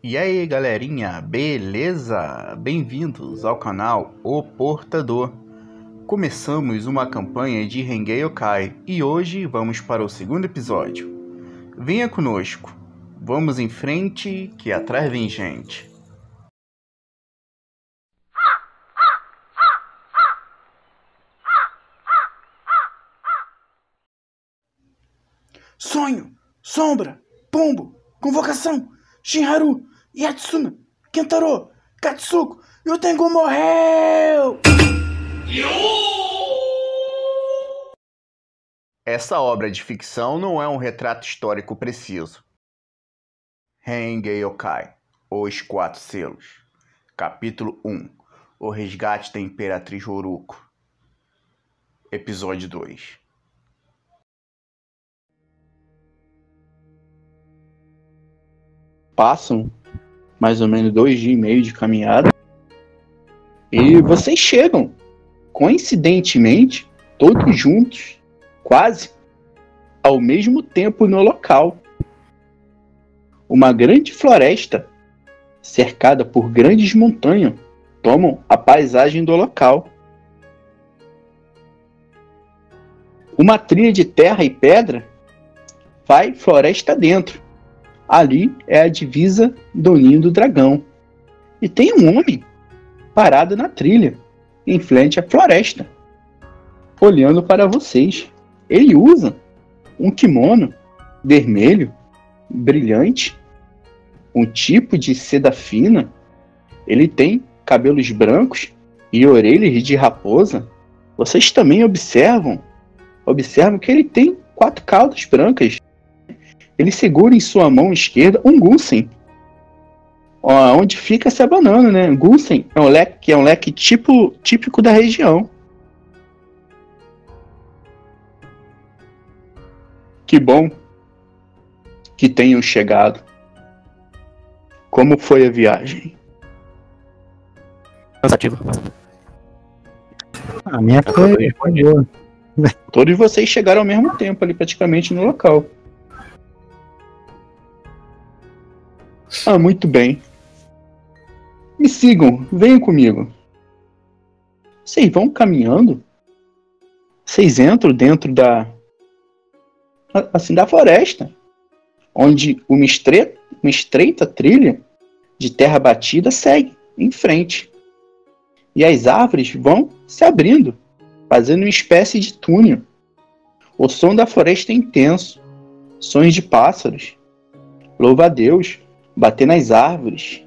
E aí galerinha, beleza? Bem-vindos ao canal O Portador. Começamos uma campanha de Rengei Yokai e hoje vamos para o segundo episódio. Venha conosco, vamos em frente que atrás vem gente. Sonho, sombra, pombo, convocação, Shinharu, Yatsuna, Kentaro, Katsuko e o Tengu morreu! Essa obra de ficção não é um retrato histórico preciso. Rengei Yokai, Os Quatro Selos. Capítulo 1 O Resgate da Imperatriz Horuko. Episódio 2 Passam mais ou menos dois dias e meio de caminhada e vocês chegam, coincidentemente, todos juntos, quase ao mesmo tempo no local. Uma grande floresta, cercada por grandes montanhas, tomam a paisagem do local. Uma trilha de terra e pedra vai floresta dentro. Ali é a divisa do ninho do dragão. E tem um homem parado na trilha, em frente à floresta, olhando para vocês. Ele usa um kimono vermelho, brilhante, um tipo de seda fina. Ele tem cabelos brancos e orelhas de raposa. Vocês também observam, observam que ele tem quatro caudas brancas. Ele segura em sua mão esquerda um Gusen, onde fica essa banana, né? Gusen é um leque, é um leque tipo, típico da região. Que bom que tenham chegado. Como foi a viagem? Cansativo. A minha foi, foi boa. Todos vocês chegaram ao mesmo tempo ali, praticamente no local. Ah, muito bem. Me sigam, venham comigo. Vocês vão caminhando. Vocês entram dentro da assim da floresta, onde uma estreita, uma estreita trilha de terra batida segue em frente. E as árvores vão se abrindo, fazendo uma espécie de túnel. O som da floresta é intenso, sons de pássaros. Louva a Deus, bater nas árvores,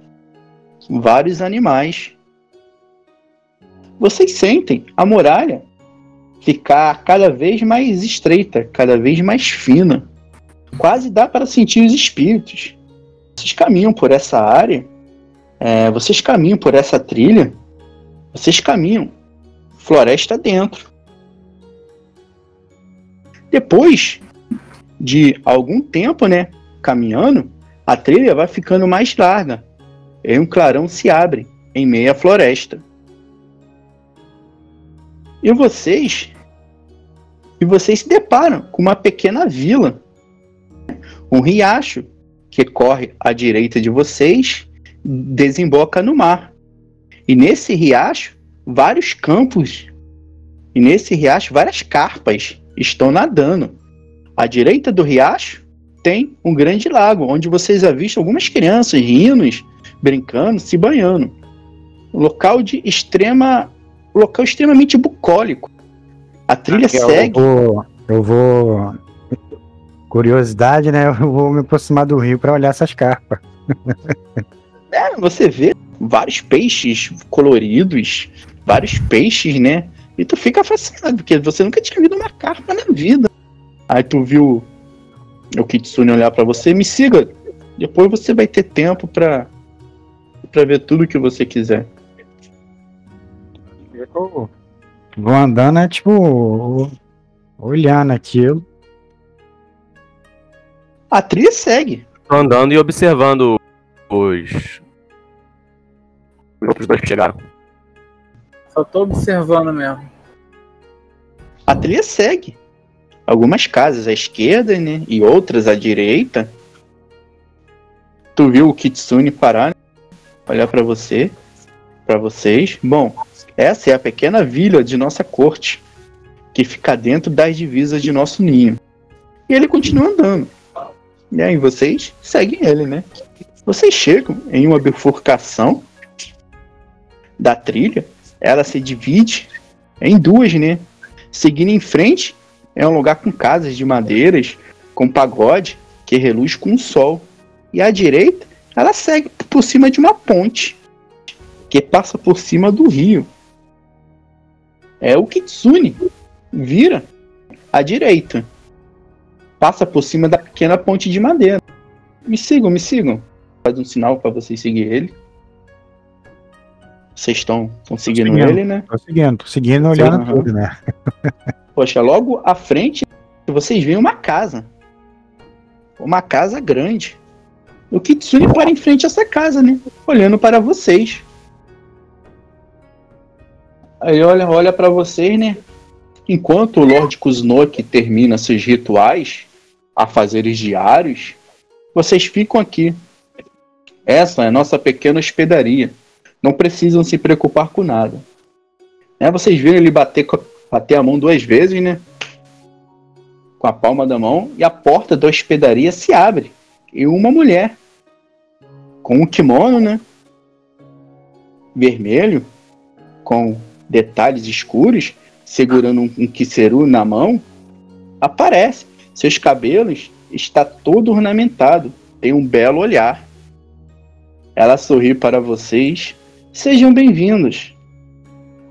vários animais. Vocês sentem a muralha ficar cada vez mais estreita, cada vez mais fina. Quase dá para sentir os espíritos. Vocês caminham por essa área, é, vocês caminham por essa trilha, vocês caminham floresta dentro. Depois de algum tempo, né, caminhando, a trilha vai ficando mais larga e um clarão se abre em meia floresta. E vocês e vocês se deparam com uma pequena vila, um riacho que corre à direita de vocês, desemboca no mar. E nesse riacho, vários campos e nesse riacho várias carpas estão nadando. À direita do riacho tem um grande lago, onde vocês avistam algumas crianças rindo, brincando, se banhando. Um local de extrema. Local extremamente bucólico. A trilha segue. Eu vou, eu vou. Curiosidade, né? Eu vou me aproximar do rio para olhar essas carpas. é, você vê vários peixes coloridos, vários peixes, né? E tu fica fascinado, porque você nunca tinha visto uma carpa na vida. Aí tu viu o Kitsune olhar para você, me siga. Depois você vai ter tempo para para ver tudo que você quiser. Vou andando, é tipo olhando aquilo. A trilha segue. Tô andando e observando os outros dois que chegaram. Só tô observando mesmo. A trilha segue algumas casas à esquerda, né, e outras à direita. Tu viu o Kitsune parar, né? olhar pra você, pra vocês. Bom, essa é a pequena vila de nossa corte, que fica dentro das divisas de nosso ninho. E ele continua andando. E aí vocês seguem ele, né? Vocês chegam em uma bifurcação da trilha. Ela se divide em duas, né? Seguindo em frente é um lugar com casas de madeiras, com pagode que reluz com o sol. E à direita, ela segue por cima de uma ponte que passa por cima do rio. É o Kitsune. Vira à direita. Passa por cima da pequena ponte de madeira. Me sigam, me sigam. Faz um sinal para vocês seguir ele. Vocês estão seguindo seguindo. ele, né? Tô seguindo, tô seguindo, olhando aham. tudo, né? Poxa, logo à frente vocês veem uma casa. Uma casa grande. O Kitsune para em frente a essa casa, né? Olhando para vocês. Aí olha, olha para vocês, né? Enquanto o Lord Kuznok termina seus rituais, afazeres diários, vocês ficam aqui. Essa é a nossa pequena hospedaria. Não precisam se preocupar com nada. Né, vocês viram ele bater, co- bater a mão duas vezes, né? Com a palma da mão, e a porta da hospedaria se abre. E uma mulher, com um kimono, né? Vermelho, com detalhes escuros, segurando um, um kiseru na mão, aparece. Seus cabelos está todo ornamentado, tem um belo olhar. Ela sorri para vocês. Sejam bem-vindos.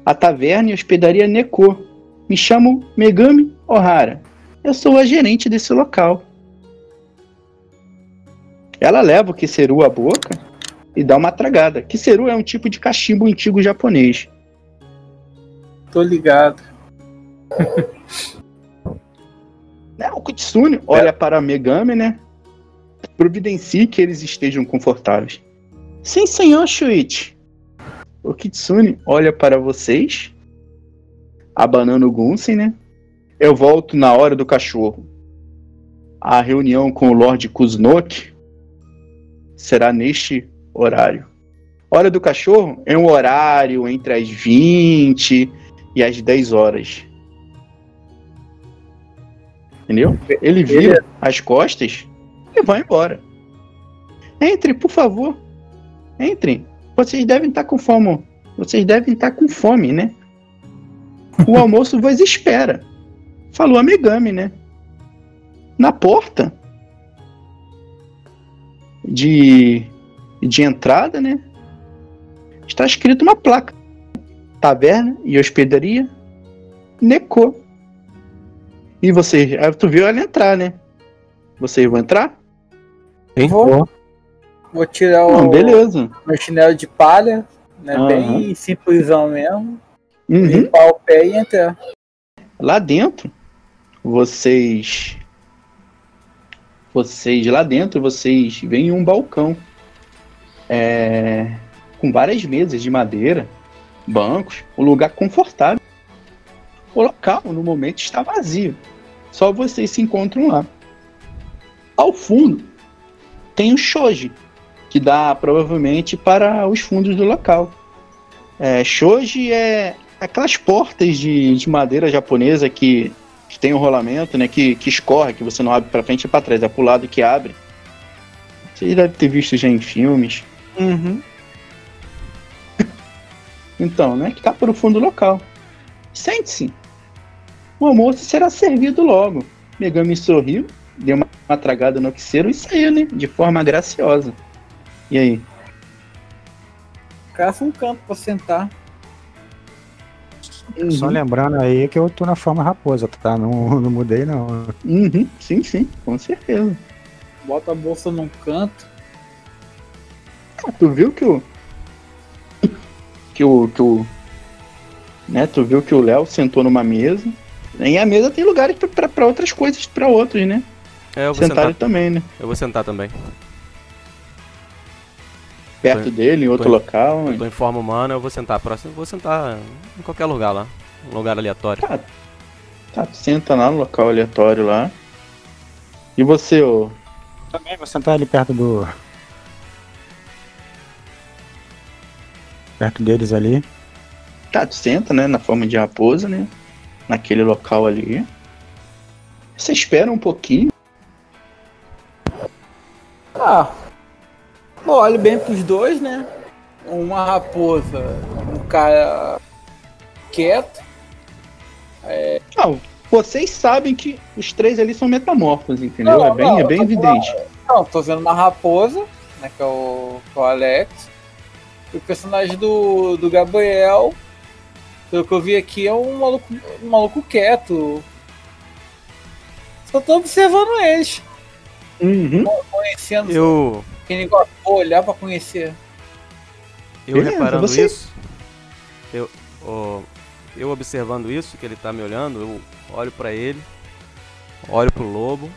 A taverna e hospedaria Neko. Me chamo Megami Ohara. Eu sou a gerente desse local. Ela leva o kiseru à boca e dá uma tragada. Kiseru é um tipo de cachimbo antigo japonês. Tô ligado. Né, O Kitsune olha para a Megami, né? Providencie que eles estejam confortáveis. Sim, senhor Shuichi. O Kitsune olha para vocês, abanando o Gunsen, né? Eu volto na hora do cachorro. A reunião com o Lord Kuznok será neste horário. Hora do cachorro é um horário entre as 20 e as 10 horas. Entendeu? Ele vira as costas e vai embora. Entre, por favor. Entrem. Vocês devem estar com fome. Vocês devem estar com fome, né? O almoço vos espera. Falou a Megami, né? Na porta de, de entrada, né? Está escrito uma placa. Taverna e hospedaria Neko. E vocês, aí tu viu ela entrar, né? Vocês vão entrar? Vou, vou tirar Não, o beleza. meu chinelo de palha, né? Aham. Bem simplesão mesmo. Uhum. Limpar o pé e entrar. Lá dentro, vocês. Vocês lá dentro, vocês veem um balcão. É, com várias mesas de madeira, bancos, um lugar confortável. O local, no momento, está vazio. Só vocês se encontram lá. Ao fundo, tem o shoji, que dá provavelmente para os fundos do local. É, shoji é aquelas portas de, de madeira japonesa que, que tem um rolamento, né? Que, que escorre, que você não abre para frente e para trás, é pro lado que abre. Vocês devem ter visto já em filmes. Uhum. Então, né? Que tá para o fundo do local. Sente-se. O almoço será servido logo. Megami sorriu, deu uma, uma tragada no quiseiro e saiu, né? De forma graciosa. E aí? Caça um canto pra sentar. Só Uhum. lembrando aí que eu tô na forma raposa, tá? Não, não mudei, não. Uhum. Sim, sim, com certeza. Bota a bolsa num canto. Ah, tu viu que o. Que o. Que o né, tu viu que o Léo sentou numa mesa. E a mesa tem lugares pra- pra pra outras coisas, pra outros, né? É, eu vou Sentaram sentar. também, né? Eu vou sentar também perto tô, dele, em outro local. Tô né? em forma humana, eu vou sentar próximo, vou sentar em qualquer lugar lá, um lugar aleatório. Tá, tá senta lá no local aleatório lá. E você, ô? Também vou sentar ali perto do perto deles ali. Tá, tu senta, né, na forma de raposa, né? Naquele local ali. Você espera um pouquinho. Ah, olho bem pros dois, né? Uma raposa, um cara quieto. Não, vocês sabem que os três ali são metamorfos, entendeu? Não, é bem, não, é bem eu evidente. Não, tô vendo uma raposa, né? Que é o, que é o Alex. E o personagem do, do Gabriel, pelo que eu vi aqui, é um maluco, um maluco quieto. Só tô observando eles, Uhum. conhecendo. Eu, Quem negócio, vou olhar pra conhecer. eu Beleza, reparando você- isso, eu, ó, eu observando isso, que ele tá me olhando, eu olho pra ele, olho pro lobo,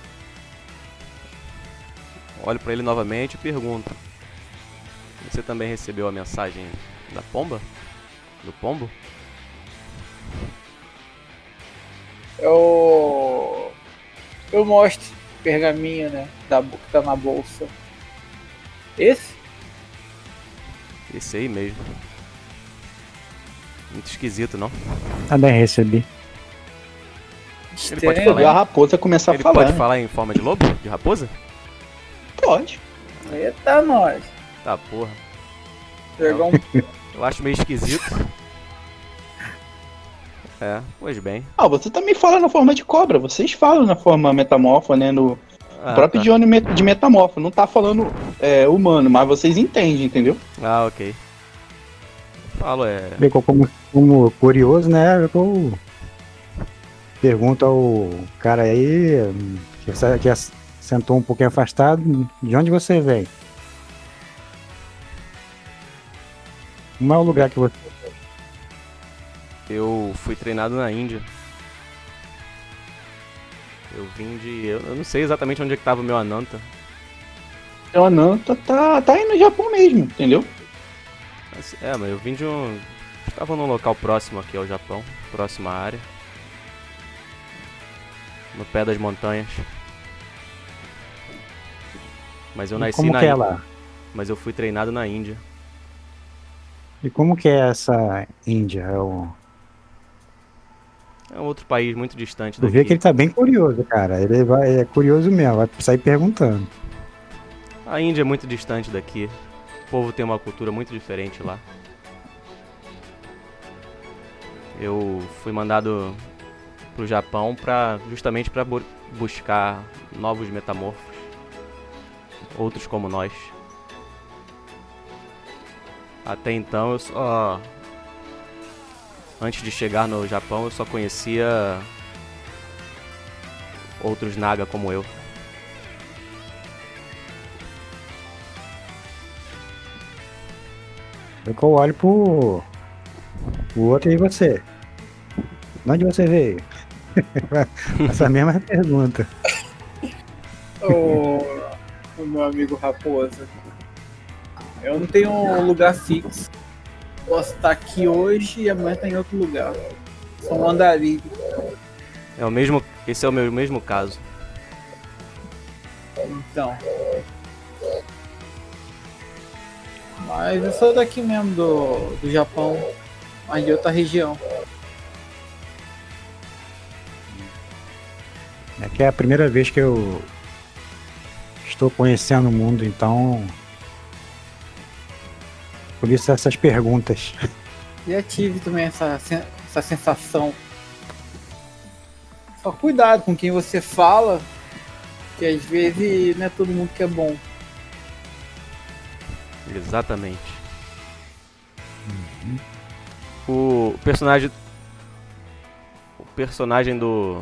olho pra ele novamente e pergunto: Você também recebeu a mensagem da pomba? Do pombo? Eu. Eu mostro o pergaminho, né? Da, que tá na bolsa. Esse? Esse aí mesmo. Muito esquisito, não? Também recebi. Ele pode falar E a raposa começa a Ele falar. pode né? falar em forma de lobo? De raposa? Pode. Eita, nós. Tá, porra. Pegar um Eu acho meio esquisito. É, pois bem. Ah, você também fala na forma de cobra. Vocês falam na forma metamorfa, né? No Ah, próprio tá. de metamorfo. Não tá falando é, humano, mas vocês entendem, entendeu? Ah, ok. Falo, é. Bem, como, como curioso, né? Eu pergunto ao cara aí, que, que sentou um pouquinho afastado, de onde você vem? Como é o lugar que você. Eu fui treinado na Índia. Eu vim de. Eu eu não sei exatamente onde é que tava o meu Ananta. O Ananta tá, tá aí no Japão mesmo, entendeu? Mas, é, mas eu vim de um. Estava num local próximo aqui ao Japão, próxima área. No pé das montanhas. Mas eu E nasci como na que é lá? Mas eu fui treinado na Índia. E como que é essa Índia? É o... É um outro país muito distante Eu daqui. vi que ele tá bem curioso, cara. Ele vai, é curioso mesmo, vai sair perguntando. A Índia é muito distante daqui. O povo tem uma cultura muito diferente lá. Eu fui mandado pro Japão para justamente para buscar novos metamorfos, outros como nós. Até então eu só antes de chegar no Japão eu só conhecia outros naga como eu. Eu olho pro, pro outro e você. De onde você veio? Essa mesma pergunta. o, o meu amigo Raposa. Eu não tenho um lugar fixo. Posso estar aqui hoje e amanhã estar em outro lugar. Sou um andarilho. É o mesmo, esse é o meu mesmo caso. Então. Mas eu sou daqui mesmo do, do Japão, mas de outra região. É que é a primeira vez que eu estou conhecendo o mundo, então. Por isso essas perguntas. Já tive também essa, essa sensação. Só cuidado com quem você fala, que às vezes não é todo mundo que é bom. Exatamente. O personagem. O personagem do.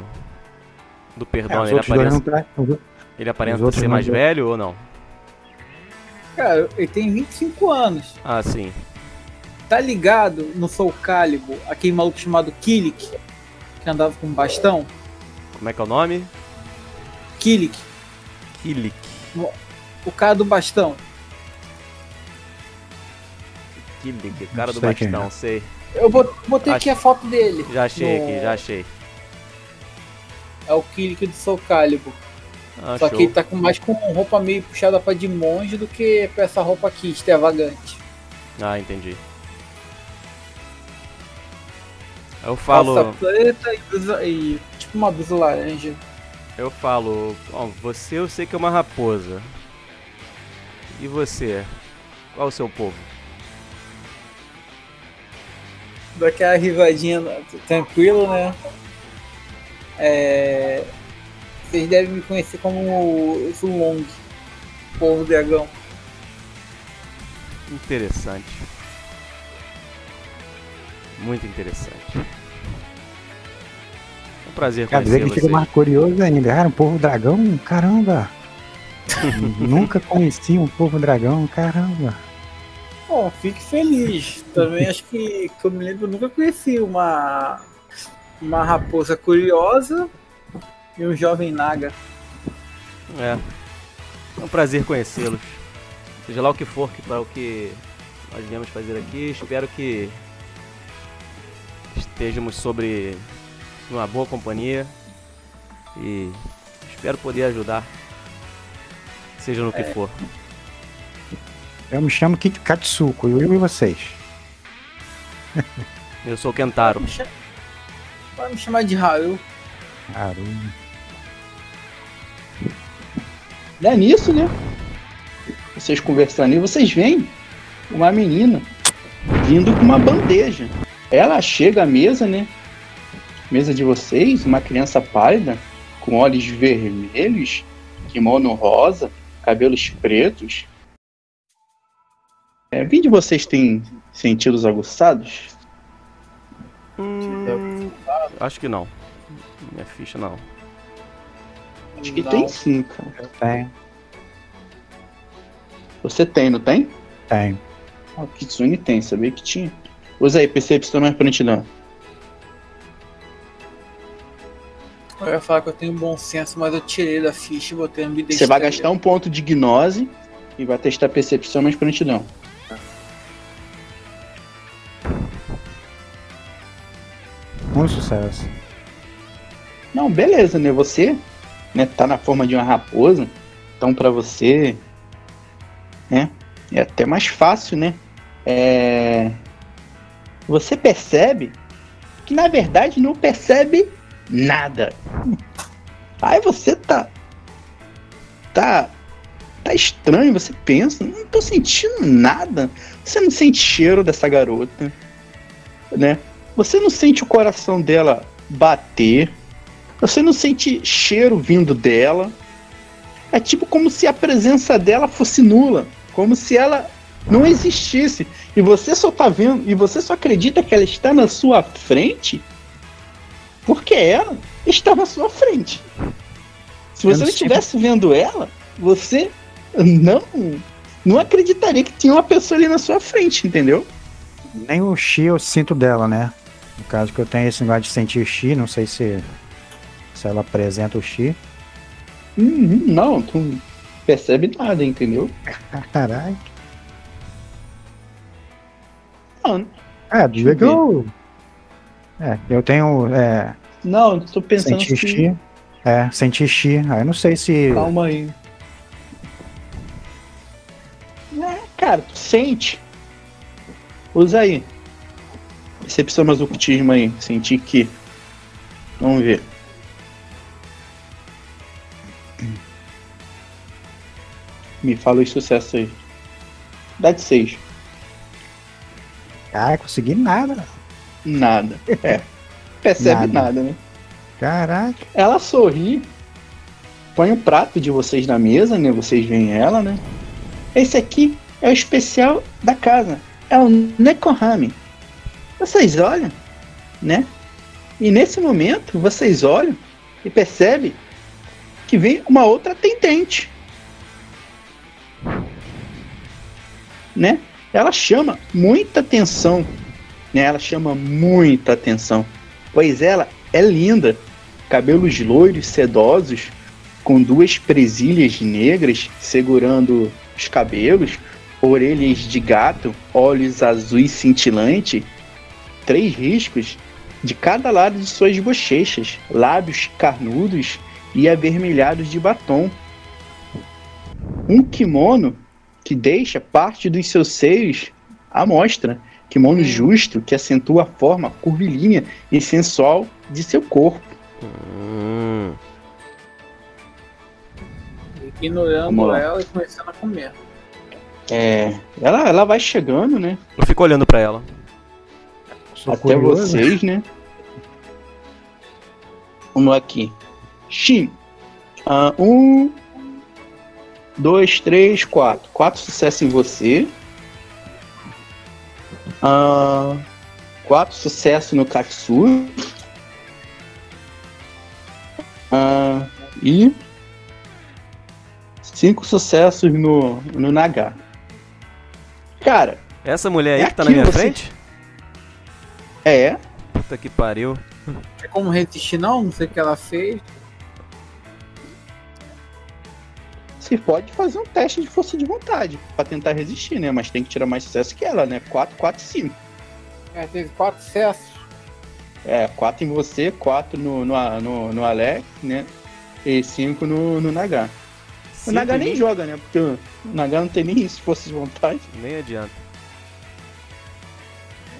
Do É, perdão, os ele aparenta, não tá- ele aparenta ser mais deu. velho ou não? Cara, ele tem 25 anos. Ah, sim. Tá ligado no Soul Calibur, aquele maluco chamado Kilik, que andava com um bastão? Como é que é o nome? Kilik, Kilik. o cara do bastão. Kilik, cara do é. bastão, sei. Eu bot- botei aqui a foto dele. Já achei No- aqui, já achei. É o Kilik do Soul Calibur. Ah, Só show. que ele tá com mais com roupa meio puxada pra de monge do que pra essa roupa aqui, extravagante. Ah, entendi. Eu falo. Calça preta e, blusa- e tipo uma blusa laranja. Eu falo, ó, você eu sei que é uma raposa. E você? Qual o seu povo? Daquela rivadinha tranquilo, né? É... Vocês devem me conhecer como Zulong, povo dragão. Interessante. Muito interessante. É um prazer Quer dizer que fica vocês. mais curioso ainda. Cara, um povo dragão? Caramba! Nunca conheci um povo dragão, caramba. Bom, fique feliz. Também acho que, que eu me lembro, nunca conheci uma, uma raposa curiosa e um jovem naga. É. É um prazer conhecê-los. Seja lá o que for que para o que nós viemos fazer aqui, espero que estejamos sobre uma boa companhia e espero poder ajudar, seja no que for. Eu me chamo Kit Katsuko, e eu e vocês? Eu sou o Kentaro. Pode me chamar de Haru. Caramba. Não é nisso, né? Vocês conversando e vocês veem uma menina vindo com uma bandeja. Ela chega à mesa, né? Mesa de vocês, uma criança pálida, com olhos vermelhos, kimono rosa, cabelos pretos. É, vi de vocês têm sentidos aguçados? Hum, acho que não. Minha ficha não. Acho que Não. tem sim, cara. Eu tenho, Você tem, não tem? tenho. Ah, o Kitsune tem, sabia que tinha. Usa aí, percepção mais prontidão. Eu ia falar que eu tenho bom senso, mas eu tirei da ficha e botei no Você vai gastar um ponto de gnose e vai testar percepção mais prontidão. Um sucesso. Não, beleza, né? Você, né, tá na forma de uma raposa, então pra você, né, é até mais fácil, né? É... Você percebe que na verdade não percebe nada. Aí você tá tá tá estranho, você pensa, não tô sentindo nada. Você não sente cheiro dessa garota, né? Você não sente o coração dela bater. Você não sente cheiro vindo dela. É tipo como se a presença dela fosse nula, como se ela não existisse. E você só tá vendo, e você só acredita que ela está na sua frente porque ela está na sua frente. Se você não estivesse vendo ela, você não não acreditaria que tinha uma pessoa ali na sua frente, entendeu? Nem o chi eu sinto dela, né? No caso que eu tenho esse negócio de sentir chi, não sei se, se ela apresenta o chi. Uhum, não, tu não percebe nada, entendeu? Caralho. Não, É, diga eu que eu. É, eu tenho. É, não, tô pensando sentir que... chi. É, sentir chi. Aí eu não sei se. Calma aí. É, cara, tu sente. Usa aí. Percepção mais ocultismo aí. Sentir que. Vamos ver. Me fala os sucessos aí. Dá de 6. Ah, consegui nada. Nada. É. Percebe Nada. nada, né? Caraca. Ela sorri, põe o prato de vocês na mesa, né? Vocês veem ela, né? Esse aqui é o especial da casa. É o Nekohami. Vocês olham, né? E nesse momento, vocês olham e percebem que vem uma outra atendente. Né? Ela chama muita atenção. Né? Ela chama muita atenção. Pois ela é linda cabelos loiros sedosos, com duas presilhas negras segurando os cabelos, orelhas de gato, olhos azuis cintilantes, três riscos de cada lado de suas bochechas, lábios carnudos e avermelhados de batom. Um kimono que deixa parte dos seus seios à mostra, Kimono justo que acentua a forma curvilínea e sensual de seu corpo. Hum, Ignorando ela e começando a comer. É, ela, ela vai chegando, né? eu fico olhando pra ela. Sou até curioso. vocês, né? Vamos aqui. Shin. Ah, um, dois, três, quatro. Quatro sucessos em você. Ah, quatro sucessos no Katsu. Ah, e cinco sucessos no, no Naga. Cara, Essa mulher aí É que tá na minha você- frente? é. Puta que pariu. É como resistir não? Não sei o que ela fez. Você pode fazer um teste de força de vontade pra tentar resistir, né? Mas tem que tirar mais sucesso que ela, né? 4, 4, 5. Ela teve quatro sucessos. É, 4 em você, 4 no, no, no, no Alex, né? E 5 no, no Naga. O Cinco Naga em nem joga, né? Porque o Naga não tem nem isso, força de vontade. Nem adianta.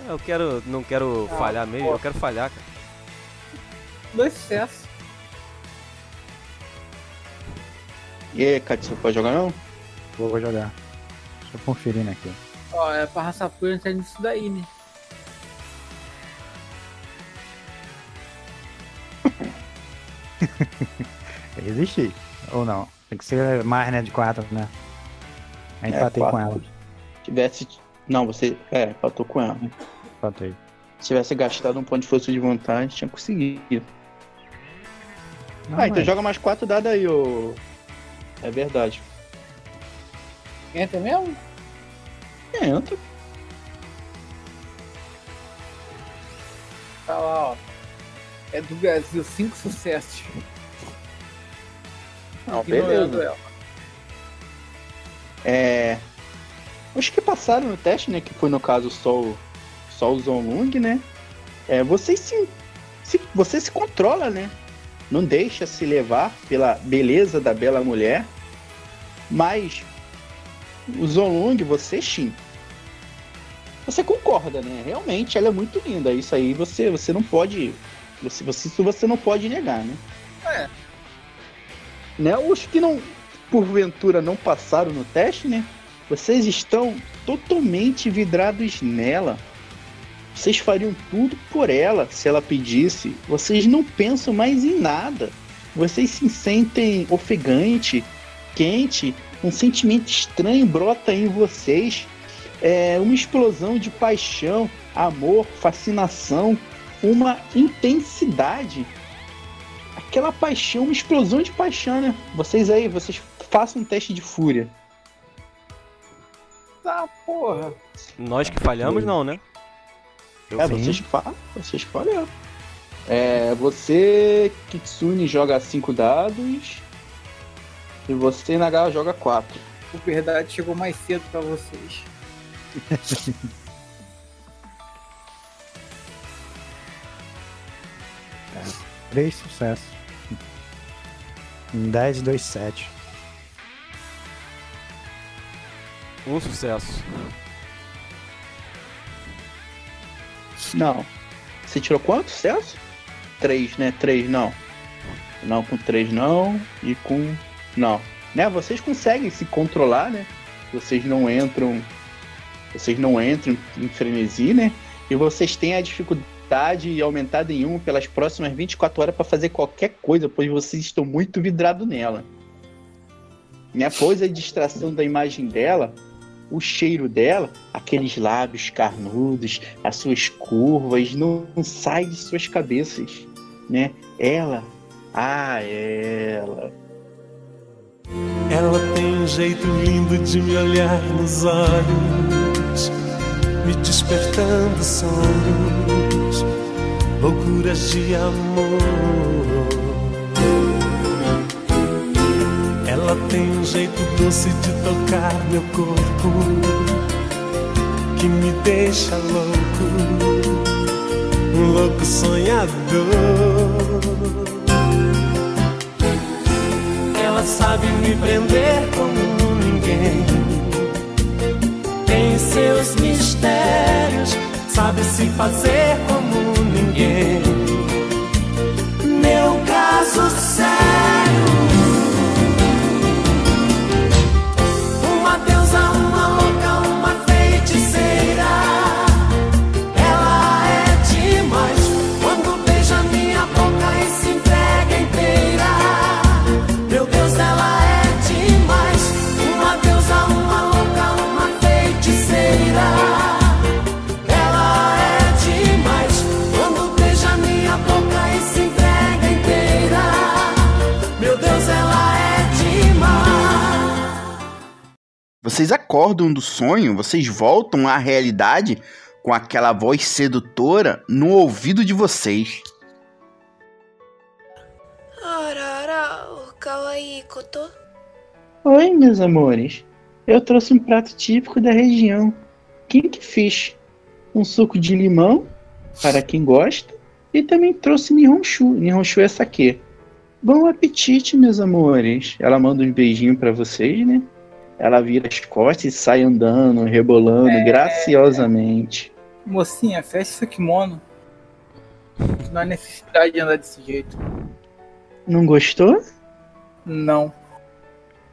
Eu quero. Não quero Ah, falhar mesmo, eu quero falhar, cara. Dois sucessos. E aí, Katsu, pode jogar não? Vou, vou jogar. Deixa eu conferir aqui. Ó, é pra raça pura entrar nisso daí, né? Tem que existir. Ou não. Tem que ser mais, né? De 4, né? Aí É, empatei com ela. Tivesse. Não, você. É, empatou com ela. Empatei. Se tivesse gastado um ponto de força de vontade, tinha conseguido. Não, ah, então mas- joga mais 4 dados aí, ô. É verdade. Entra mesmo? Entra. Tá lá, ó. É do Brasil, cinco sucessos. Não, Ignorando beleza. É. Os que passaram no teste, né? Que foi no caso só o, só o Zonlung, né? É, você se, se. Você se controla, né? Não deixa se levar pela beleza da bela mulher. Mas o Zonlung, você Shin. Você concorda, né? Realmente ela é muito linda. Isso aí você, você não pode. Você, você, isso você não pode negar, né? É. Né? Os que não, porventura, não passaram no teste, né? Vocês estão totalmente vidrados nela. Vocês fariam tudo por ela se ela pedisse. Vocês não pensam mais em nada. Vocês se sentem ofegante, quente, um sentimento estranho brota em vocês. É uma explosão de paixão, amor, fascinação, uma intensidade. Aquela paixão, uma explosão de paixão, né? Vocês aí, vocês façam um teste de fúria. Tá, porra. Nós que falhamos, não, né? Eu É, que falam, vocês que falam. É, você, Kitsune, joga 5 dados. E você, Naga, joga 4. O verdade chegou mais cedo pra vocês. Três sucessos. Um 10 e 2, 7. Um sucesso. Não. Você tirou quanto, Celso? 3, né? 3, não. Não, com 3 não. E com. Não. Né? Vocês conseguem se controlar, né? Vocês não entram. Vocês não entram em frenesi, né? E vocês têm a dificuldade aumentada em 1 pelas próximas 24 horas para fazer qualquer coisa, pois vocês estão muito vidrados nela. Né? Após a distração da imagem dela, o cheiro dela, aqueles lábios carnudos, as suas curvas, não, não sai de suas cabeças, né? Ela, ah, ela. Ela tem um jeito lindo de me olhar nos olhos, me despertando sonhos, loucuras de amor. Tem um jeito doce de tocar meu corpo, que me deixa louco, um louco sonhador. Ela sabe me prender como ninguém. Tem seus mistérios sabe se fazer como ninguém. Meu caso sério. vocês acordam do sonho, vocês voltam à realidade com aquela voz sedutora no ouvido de vocês. Oi, meus amores. Eu trouxe um prato típico da região. Quem que fiz? Um suco de limão, para quem gosta. E também trouxe Nihonshu. Nihonshu é essa aqui. Bom apetite, meus amores. Ela manda um beijinho para vocês, né? Ela vira as costas e sai andando, rebolando graciosamente. Mocinha, fecha seu kimono. Não há necessidade de andar desse jeito. Não gostou? Não.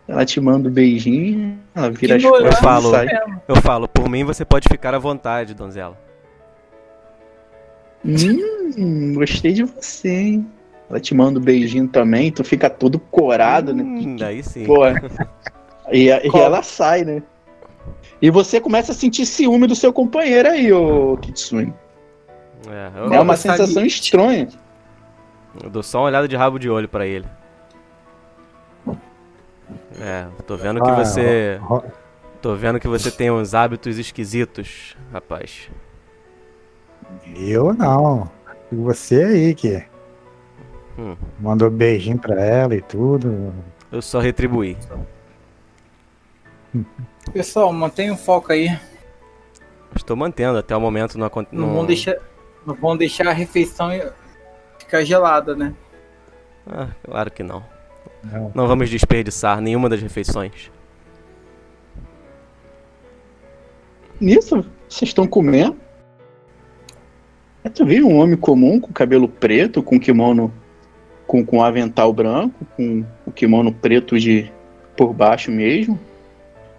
Ela te manda um beijinho, ela vira as Ignorante costas falo. e sai. mesmo. Eu falo, por mim você pode ficar à vontade, donzela. Hum, gostei de você, hein? Ela te manda um beijinho também, tu fica todo corado, né? Hum, daí sim. Pô. E, e ela sai, né? E você começa a sentir ciúme do seu companheiro aí, ô Kitsune. É, É eu, Não, uma sensação estranha. eu dou só uma olhada de rabo de olho pra ele. É, tô vendo que Ah, você. Tô vendo que você tem uns hábitos esquisitos, rapaz. Eu não. Você aí que Hum. mandou beijinho pra ela e tudo. Eu só retribuí. Pessoal, mantenha o foco aí. Estou mantendo até o momento não aconteceu. Não vão deixar, não vão deixar a refeição ficar gelada, né? Ah, claro que não. Não. Não vamos desperdiçar nenhuma das refeições. Nisso, vocês estão comendo. Aí tu vê um homem comum com cabelo preto, com kimono com, com avental branco, com o kimono preto de por baixo mesmo,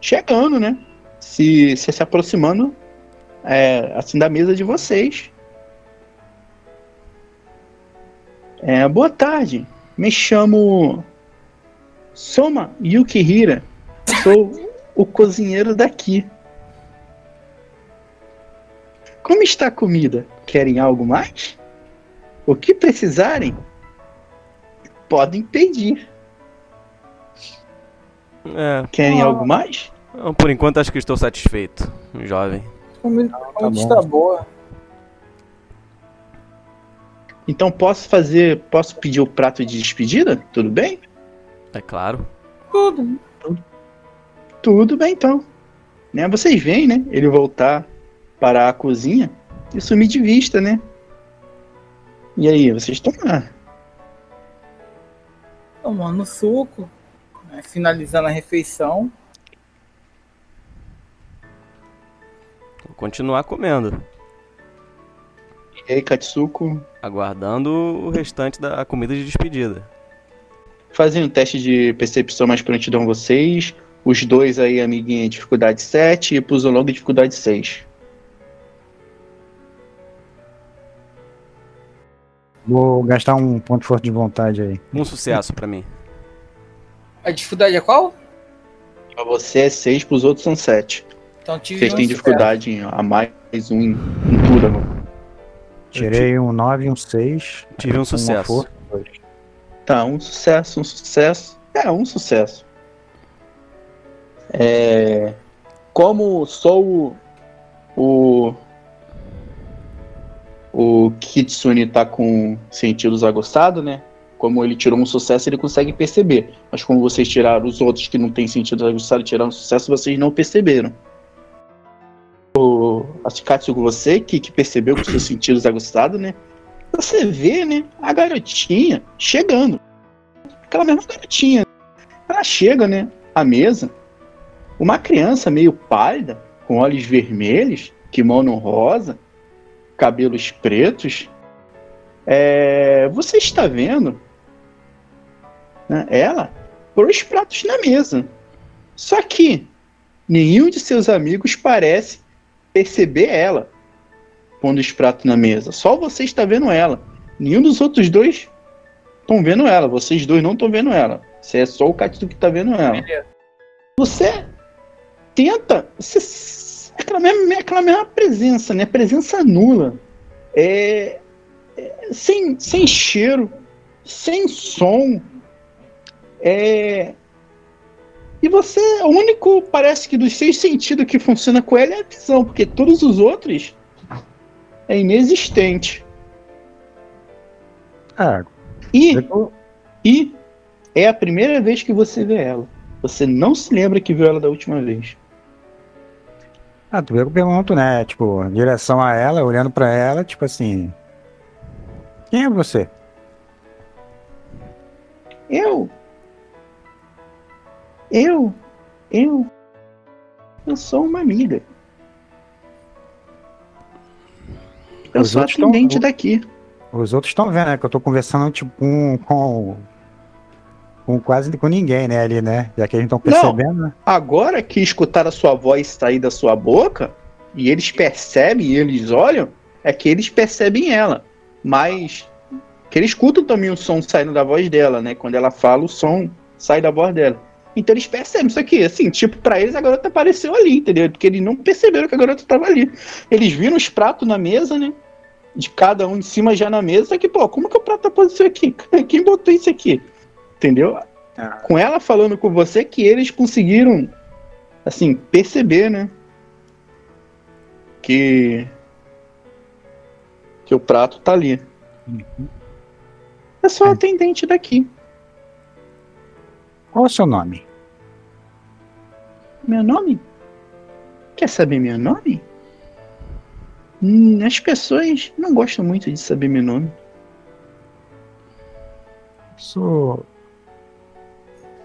chegando, né? Se se, se aproximando é, assim da mesa de vocês. É, boa tarde. Me chamo Soma Yukihira. Sou o cozinheiro daqui. Como está a comida? Querem algo mais? O que precisarem? Podem pedir. É, Querem Ah. algo mais? não, por enquanto acho que estou satisfeito, jovem. A comida tá está boa. Então posso fazer, posso pedir o prato de despedida? Tudo bem? É claro. Tudo. Tudo bem então. Né? Vocês veem, né? Ele voltar para a cozinha e sumir de vista, né? E aí, vocês estão lá. Tomando suco. Finalizando a refeição. Vou continuar comendo, E aí, Katsuko, aguardando o restante da comida de despedida. fazem um teste de percepção mais prontidão vocês. Os dois aí, amiguinha, dificuldade 7 e Puzolong, dificuldade 6. Vou gastar um ponto de força de vontade aí. Um sucesso pra mim. A dificuldade é qual? Pra você é 6, pros outros são 7. Então tive Vocês têm dificuldade em- a mais um em, em turno. Tirei um 9 e um 6. Tive um sucesso. força, dois. Tá, um sucesso, um sucesso. É, um sucesso. É, como sou o. O, o Kitsune tá com sentidos aguçados, né? Como ele tirou um sucesso, ele consegue perceber. Mas como vocês tiraram os outros que não têm sentidos aguçados e tiraram um sucesso, vocês não perceberam. O Katsu, você que, que percebeu com seus sentidos aguçados, né? Você vê, né, a garotinha chegando. Aquela mesma garotinha. Ela chega, né, à mesa. Uma criança meio pálida, com olhos vermelhos, kimono rosa, cabelos pretos, é, você está vendo né, ela por os pratos na mesa. Só que nenhum de seus amigos parece perceber ela pondo os pratos na mesa. Só você está vendo ela. Nenhum dos outros dois estão vendo ela. Vocês dois não estão vendo ela. Você é só o Katsu que está vendo ela. Você tenta. Você, aquela, mesma, aquela mesma presença, né? Presença nula. É, é, sem, sem cheiro, sem som. É, e você, o único, parece que dos seis sentidos que funciona com ela é a visão, porque todos os outros é inexistente. Ah, E, e é a primeira vez que você vê ela. Você não se lembra que viu ela da última vez. ah, tu vê que eu pergunto, né? Tipo, em direção a ela, olhando pra ela, tipo assim. Quem é você? Eu? Eu? Eu? Eu sou uma amiga. Eu Os sou outros tão- atendente daqui. Os outros estão vendo, né? Que eu tô conversando, tipo, com. com, com quase com ninguém, né? Ali, né? Já que eles estão percebendo, né? Agora que escutaram a sua voz sair da sua boca, e eles percebem, e eles olham, é que eles percebem ela. Mas que eles escutam também o som saindo da voz dela, né? Quando ela fala, o som sai da voz dela. Então eles percebem isso aqui, assim, tipo, pra eles a garota apareceu ali, entendeu? Porque eles não perceberam que a garota tava ali. Eles viram os pratos na mesa, né? De cada um em cima já na mesa, que, pô, como que o prato apareceu aqui? Quem botou isso aqui? Entendeu? Com ela falando com você que eles conseguiram, assim, perceber, né? Que. Que o prato tá ali. É só o atendente daqui. Qual é o seu nome? Meu nome? Quer saber meu nome? Hum, as pessoas não gostam muito de saber meu nome. Sou.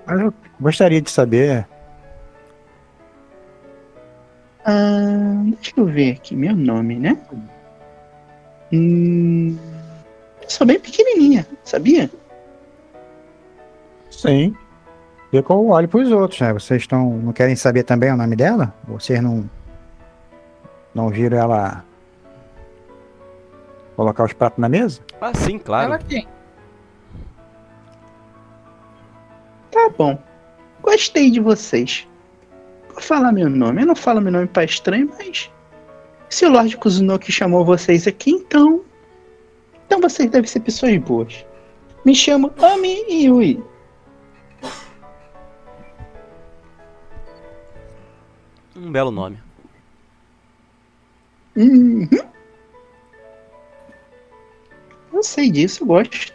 Mas eu gostaria de saber. Ah, deixa eu ver aqui, meu nome, né? Hum, eu sou bem pequenininha, sabia? Sim. Que eu olho pros outros, né? Vocês estão. não querem saber também o nome dela? Vocês não. Não viram ela. colocar os pratos na mesa? Ah, sim, claro. Ela quem? Tá bom. Gostei de vocês. Vou falar meu nome. Eu não falo meu nome pra estranho, mas. Se o Lorde Kuzunoki chamou vocês aqui, então. Então vocês devem ser pessoas boas. Me chamo Ami Yui. Um belo nome. Uhum. Eu sei disso, eu gosto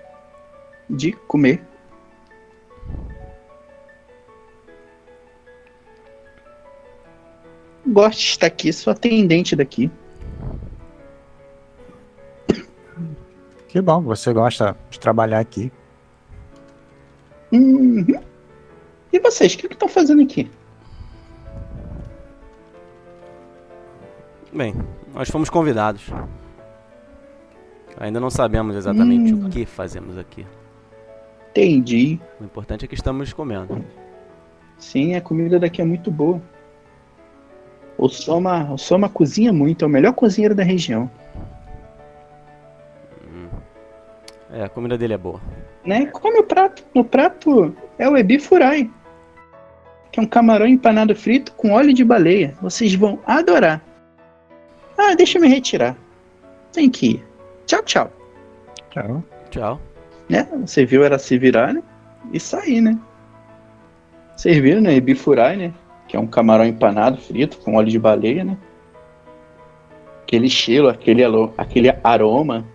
de comer. Gosto de estar aqui, sou atendente daqui. Que bom, você gosta de trabalhar aqui. Uhum. E vocês, o que estão fazendo aqui? Bem, nós fomos convidados. Ainda não sabemos exatamente Hum. o que fazemos aqui. Entendi. O importante é que estamos comendo. Sim, a comida daqui é muito boa. O Soma, o Soma cozinha muito, é o melhor cozinheiro da região. É, a comida dele é boa. Né? Come o prato. O prato é o Ebi Furai. Que é um camarão empanado frito com óleo de baleia. Vocês vão adorar. Ah, deixa eu me retirar. Tem que ir. Tchau, tchau. Tchau. Tchau. Né? Você viu ela se virar, né? E sair, né? Vocês viram, né? Ebi Furai, né? Que é um camarão empanado frito com óleo de baleia, né? Aquele cheiro, aquele, aquele aroma.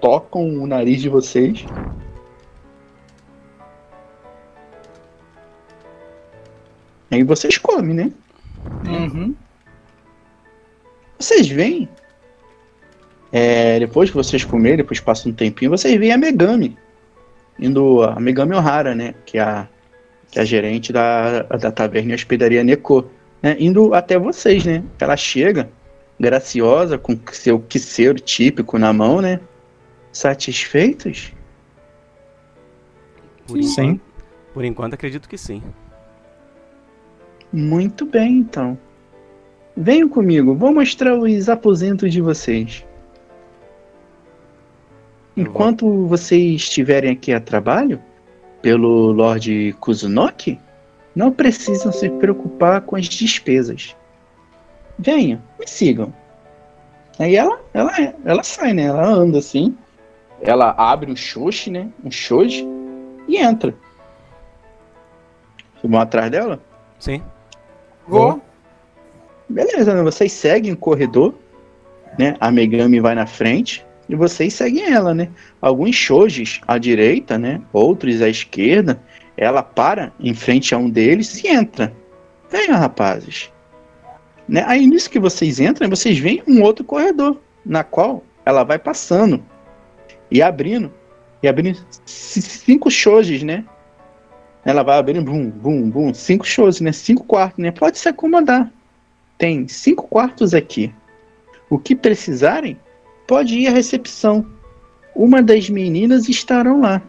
Tocam o nariz de vocês. Aí vocês comem, né? Uhum. Vocês veem. é, depois que vocês comerem, depois passa um tempinho, vocês veem a Megami. Indo. A Megami Ohara, né? Que é a, que é a gerente da, da taverna e hospedaria Neko. Né, indo até vocês, né? Ela chega graciosa, com seu quiceiro típico na mão, né? Satisfeitos? Por Sim. enquanto, por enquanto acredito que sim. Muito bem, então. Venham comigo, vou mostrar os aposentos de vocês. Enquanto vocês estiverem aqui a trabalho, pelo Lord Kuzunoki, não precisam se preocupar com as despesas. Venham, me sigam. Aí ela, ela, ela sai, né? Ela anda assim. Ela abre um shoshi, né? Um shoji e entra. Vocês vão atrás dela? Sim. Vou. Beleza, né? Vocês seguem o corredor, né? A Megami vai na frente e vocês seguem ela, né? Alguns shojis à direita, né? Outros à esquerda. Ela para em frente a um deles e entra. Venham, rapazes. Né? Aí nisso que vocês entram, vocês veem um outro corredor, na qual ela vai passando e abrindo. E abrindo cinco shojis, né? Ela vai abrindo, bum, bum, bum, cinco shojis, né? Cinco quartos, né? Pode se acomodar. Tem cinco quartos aqui. O que precisarem, pode ir à recepção. Uma das meninas estarão lá.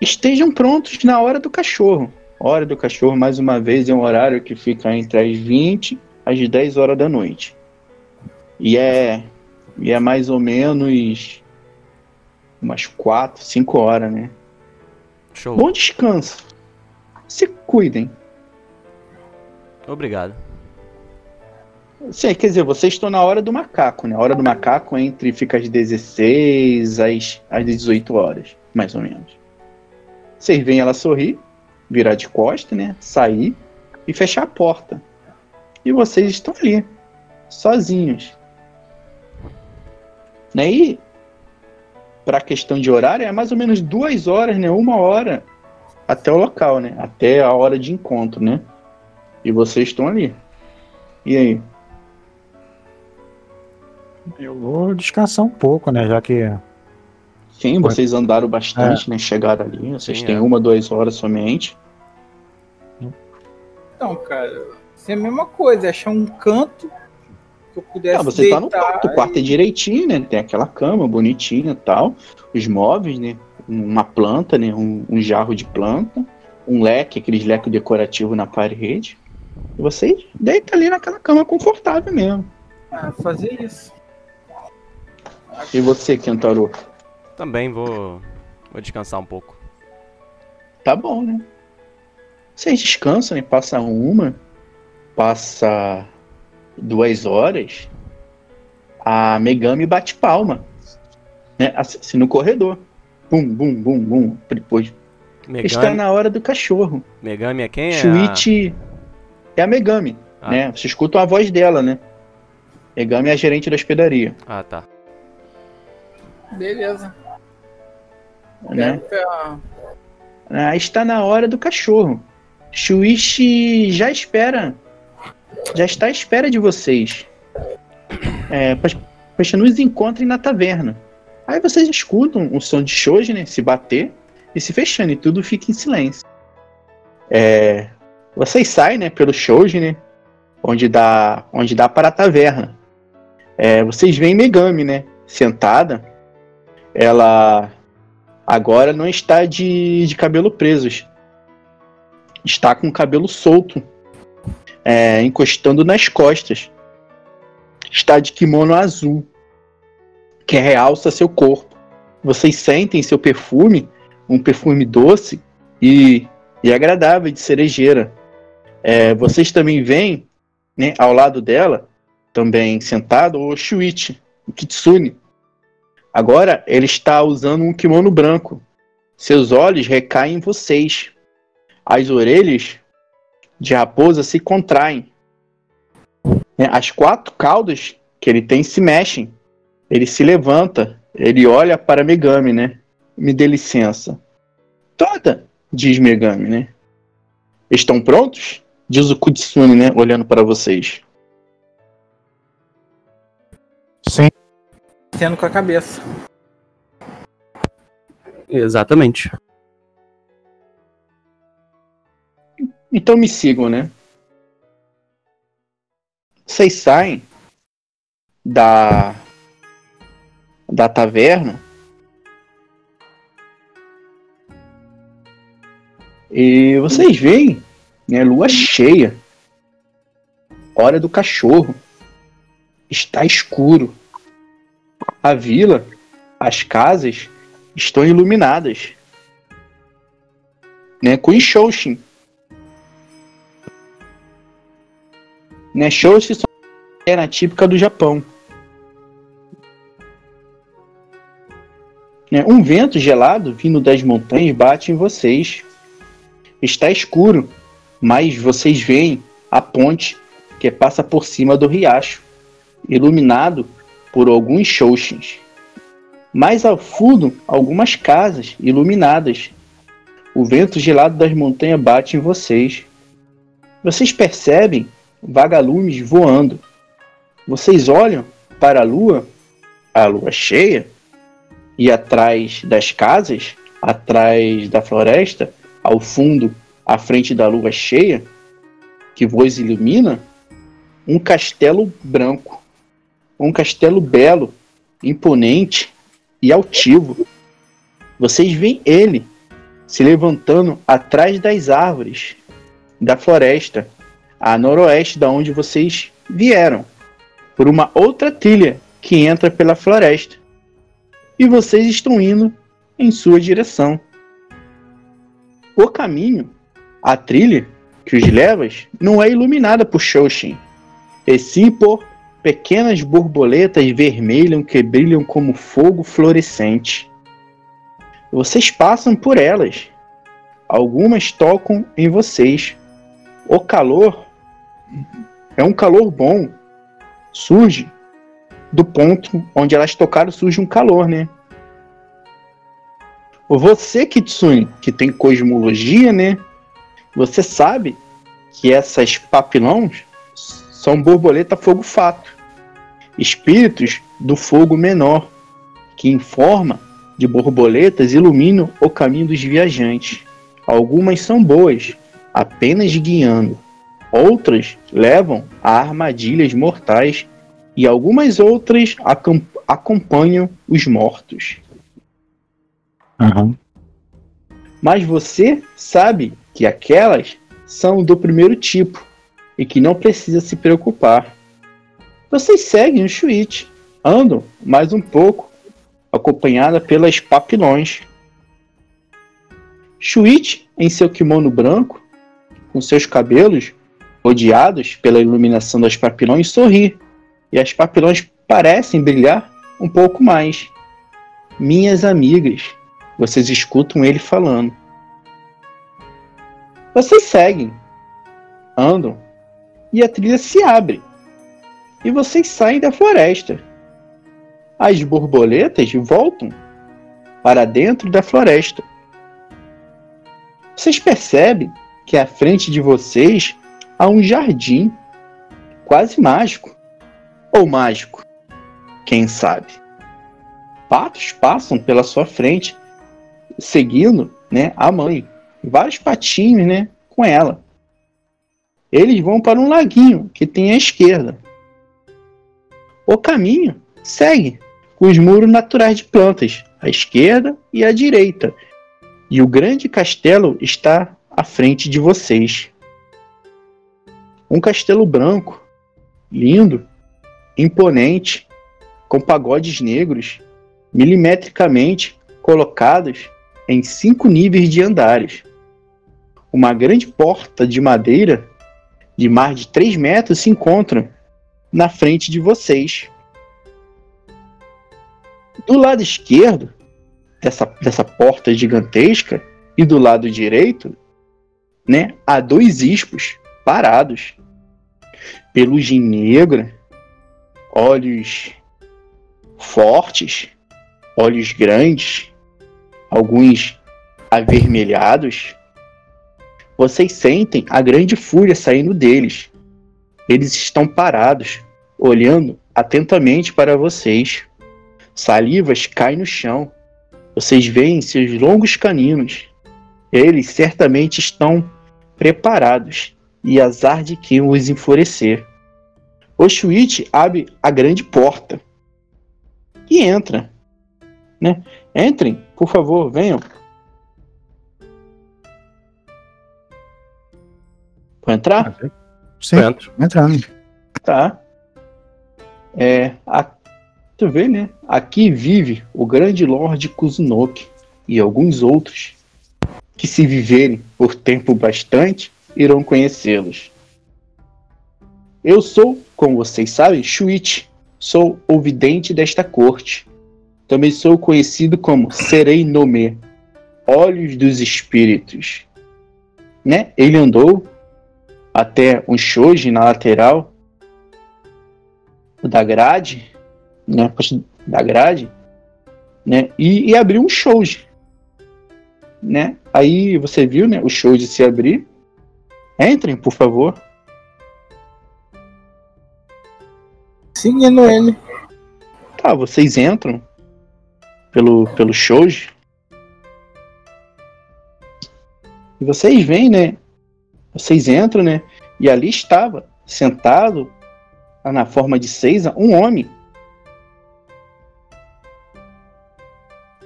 Estejam prontos na hora do cachorro. Hora do cachorro, mais uma vez, é um horário que fica entre as 20 às 10 horas da noite. E é, e é mais ou menos umas 4, 5 horas, né? Show. Bom descanso. Se cuidem. Obrigado. Sim, quer dizer, vocês estão na hora do macaco, né? A hora do macaco entre fica às 16 às, às 18 horas, mais ou menos. Vocês veem ela sorrir, virar de costa, né? Sair e fechar a porta. E vocês estão ali, sozinhos. Né? E para a questão de horário, é mais ou menos duas horas, né? Uma hora até o local, né? Até a hora de encontro, né? E vocês estão ali. E aí? Eu vou descansar um pouco, né? Já que. Sim, vocês andaram bastante, né? Chegaram ali. Vocês Sim, têm é. uma, duas horas somente. Então, cara, isso é a mesma coisa, é achar um canto que eu pudesse Ah, você tá no deitar quarto. O quarto é direitinho, né? Tem aquela cama bonitinha e tal. Os móveis, né? Uma planta, né? Um, um jarro de planta. Um leque, aqueles leques decorativos na parede. E vocês deitam ali naquela cama confortável mesmo. Ah, fazer isso. E você, Kentaro? Também vou, vou descansar um pouco. Tá bom, né? Vocês descansam, né? Passa uma, passa duas horas. A Megami bate palma. Né? Assim no corredor. Bum, bum, bum, bum. Depois está Megami, na hora do cachorro. Megami é quem? É a- Shuichi é a Megami, Ah. né? Você escuta a voz dela, né? Megami é a gerente da hospedaria, Ah, tá. Beleza. né? Ah, está na hora do cachorro. Shuichi já espera. Já está à espera de vocês. É, para que nos encontrem na taverna. Aí vocês escutam o som de shoji, né? Se bater e se fechando, e tudo fica em silêncio. É, vocês saem, né? Pelo shoji, né? Onde dá, onde dá para a taverna. É, vocês veem Megami, né? Sentada. Ela agora não está de, de cabelo presos. Está com o cabelo solto, é, encostando nas costas. Está de kimono azul, que realça seu corpo. Vocês sentem seu perfume, um perfume doce e, e agradável de cerejeira. É, vocês também veem, né, ao lado dela, também sentado, o Shuichi, o Kitsune. Agora ele está usando um kimono branco. Seus olhos recaem em vocês. As orelhas de raposa se contraem. Né, As quatro caudas que ele tem se mexem. Ele se levanta. Ele olha para Megami, né? Me dê licença. Toda, diz Megami, né? Estão prontos? Diz o Kutsune, né? Olhando para vocês. Sim. Tendo com a cabeça. Exatamente. Então me sigam, né? Vocês saem da da taverna e vocês veem, né, lua cheia. Hora do cachorro. Está escuro. A vila, as casas estão iluminadas. Né, com Ishoshin. Né, Shoshin era típica do Japão. Né, um vento gelado vindo das montanhas bate em vocês. Está escuro, mas vocês veem a ponte que passa por cima do riacho, iluminado por alguns Shoshins. Mais ao fundo, algumas casas iluminadas. O vento gelado das montanhas bate em vocês. Vocês percebem vagalumes voando. Vocês olham para a lua, a lua cheia, e atrás das casas, atrás da floresta, ao fundo, à frente da lua cheia, que vos ilumina, um castelo branco. Um castelo belo, imponente e altivo. Vocês veem ele se levantando atrás das árvores da floresta, a noroeste da onde vocês vieram, por uma outra trilha que entra pela floresta. E vocês estão indo em sua direção. O caminho, a trilha que os leva, não é iluminada por Shoshin, e sim por pequenas borboletas vermelhas que brilham como fogo florescente. Vocês passam por elas. Algumas tocam em vocês. O calor é um calor bom. Surge do ponto onde elas tocaram, surge um calor, né? Você, Kitsune, que tem cosmologia, né? Você sabe que essas papilões são borboleta fogo-fato, espíritos do fogo menor, que em forma de borboletas iluminam o caminho dos viajantes. Algumas são boas, apenas guiando. Outras levam a armadilhas mortais e algumas outras acom- acompanham os mortos. Aham. Mas você sabe que aquelas são do primeiro tipo e que não precisa se preocupar. Vocês seguem o Shuichi, andam mais um pouco, acompanhada pelas papilões. Shuichi, em seu kimono branco, com seus cabelos rodeados pela iluminação das papilões, sorri, e as papilões parecem brilhar um pouco mais. Minhas amigas, vocês escutam ele falando. Vocês seguem, andam, e a trilha se abre. E vocês saem da floresta. As borboletas voltam para dentro da floresta. Vocês percebem que à frente de vocês há um jardim quase mágico. Ou mágico, quem sabe. Patos passam pela sua frente, seguindo né, a mãe. Vários patinhos né, com ela. Eles vão para um laguinho que tem à esquerda. O caminho segue com os muros naturais de plantas, à esquerda e à direita. E o grande castelo está à frente de vocês. Um castelo branco, lindo, imponente, com pagodes negros, milimetricamente colocados em cinco níveis de andares. Uma grande porta de madeira de mais de 3 metros se encontra na frente de vocês. Do lado esquerdo dessa, dessa porta gigantesca e do lado direito, né, há dois ispos parados. Pelugem negra, olhos fortes, olhos grandes, alguns avermelhados. Vocês sentem a grande fúria saindo deles. Eles estão parados, olhando atentamente para vocês. Salivas caem no chão. Vocês veem seus longos caninos. Eles certamente estão preparados e azar de quem os enfurecer. O Shuichi abre a grande porta e entra, né? Entrem, por favor, venham. Pode entrar? Sim, Dentro. entrando. Tá. É, a, tu vê, né? Aqui vive o grande Lorde Kuzunoki e alguns outros que, se viverem por tempo bastante, irão conhecê-los. Eu sou, como vocês sabem, Shuichi. Sou o vidente desta corte. Também sou conhecido como Serei Nome, Olhos dos Espíritos. Né? Ele andou até um shoji na lateral da grade, né, da grade, né, e, e abriu um shoji, né? Aí você viu, né, o shoji se abrir. Entrem, por favor. Seguindo ele. Tá, vocês entram pelo pelo shoji. E vocês veem, né? Vocês entram, né? E ali estava, sentado, na forma de Seiza, um homem.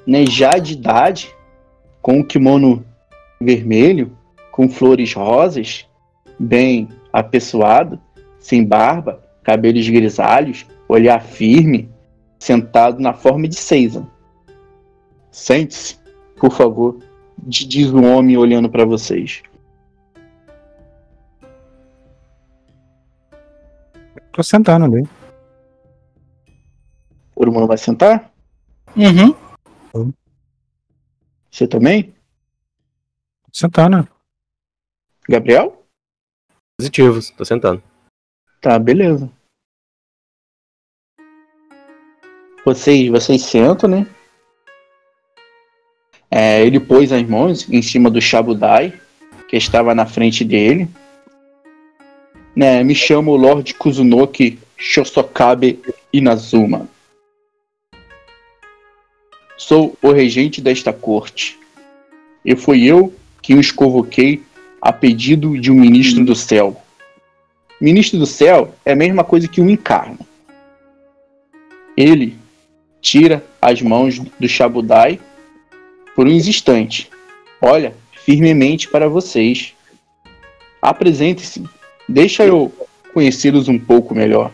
Né, já de idade, com o kimono vermelho, com flores rosas, bem apessoado, sem barba, cabelos grisalhos, olhar firme, sentado na forma de Seiza. Sente-se, por favor, diz o homem olhando para vocês. Tô sentando ali. Todo mundo vai sentar? Uhum. Você também? Sentando. Gabriel? Positivo, tô sentando. Tá, beleza. Vocês, vocês sentam, né? É, ele pôs as mãos em cima do Shabudai, que estava na frente dele. Né, me chamo Lord Kuzunoki Shosokabe Inazuma. Sou o regente desta corte. E fui eu que os convoquei a pedido de um ministro do céu. Ministro do céu é a mesma coisa que um encarno. Ele tira as mãos do Shabudai por uns instantes. Olha firmemente para vocês. Apresente-se. Deixa eu conhecê-los um pouco melhor.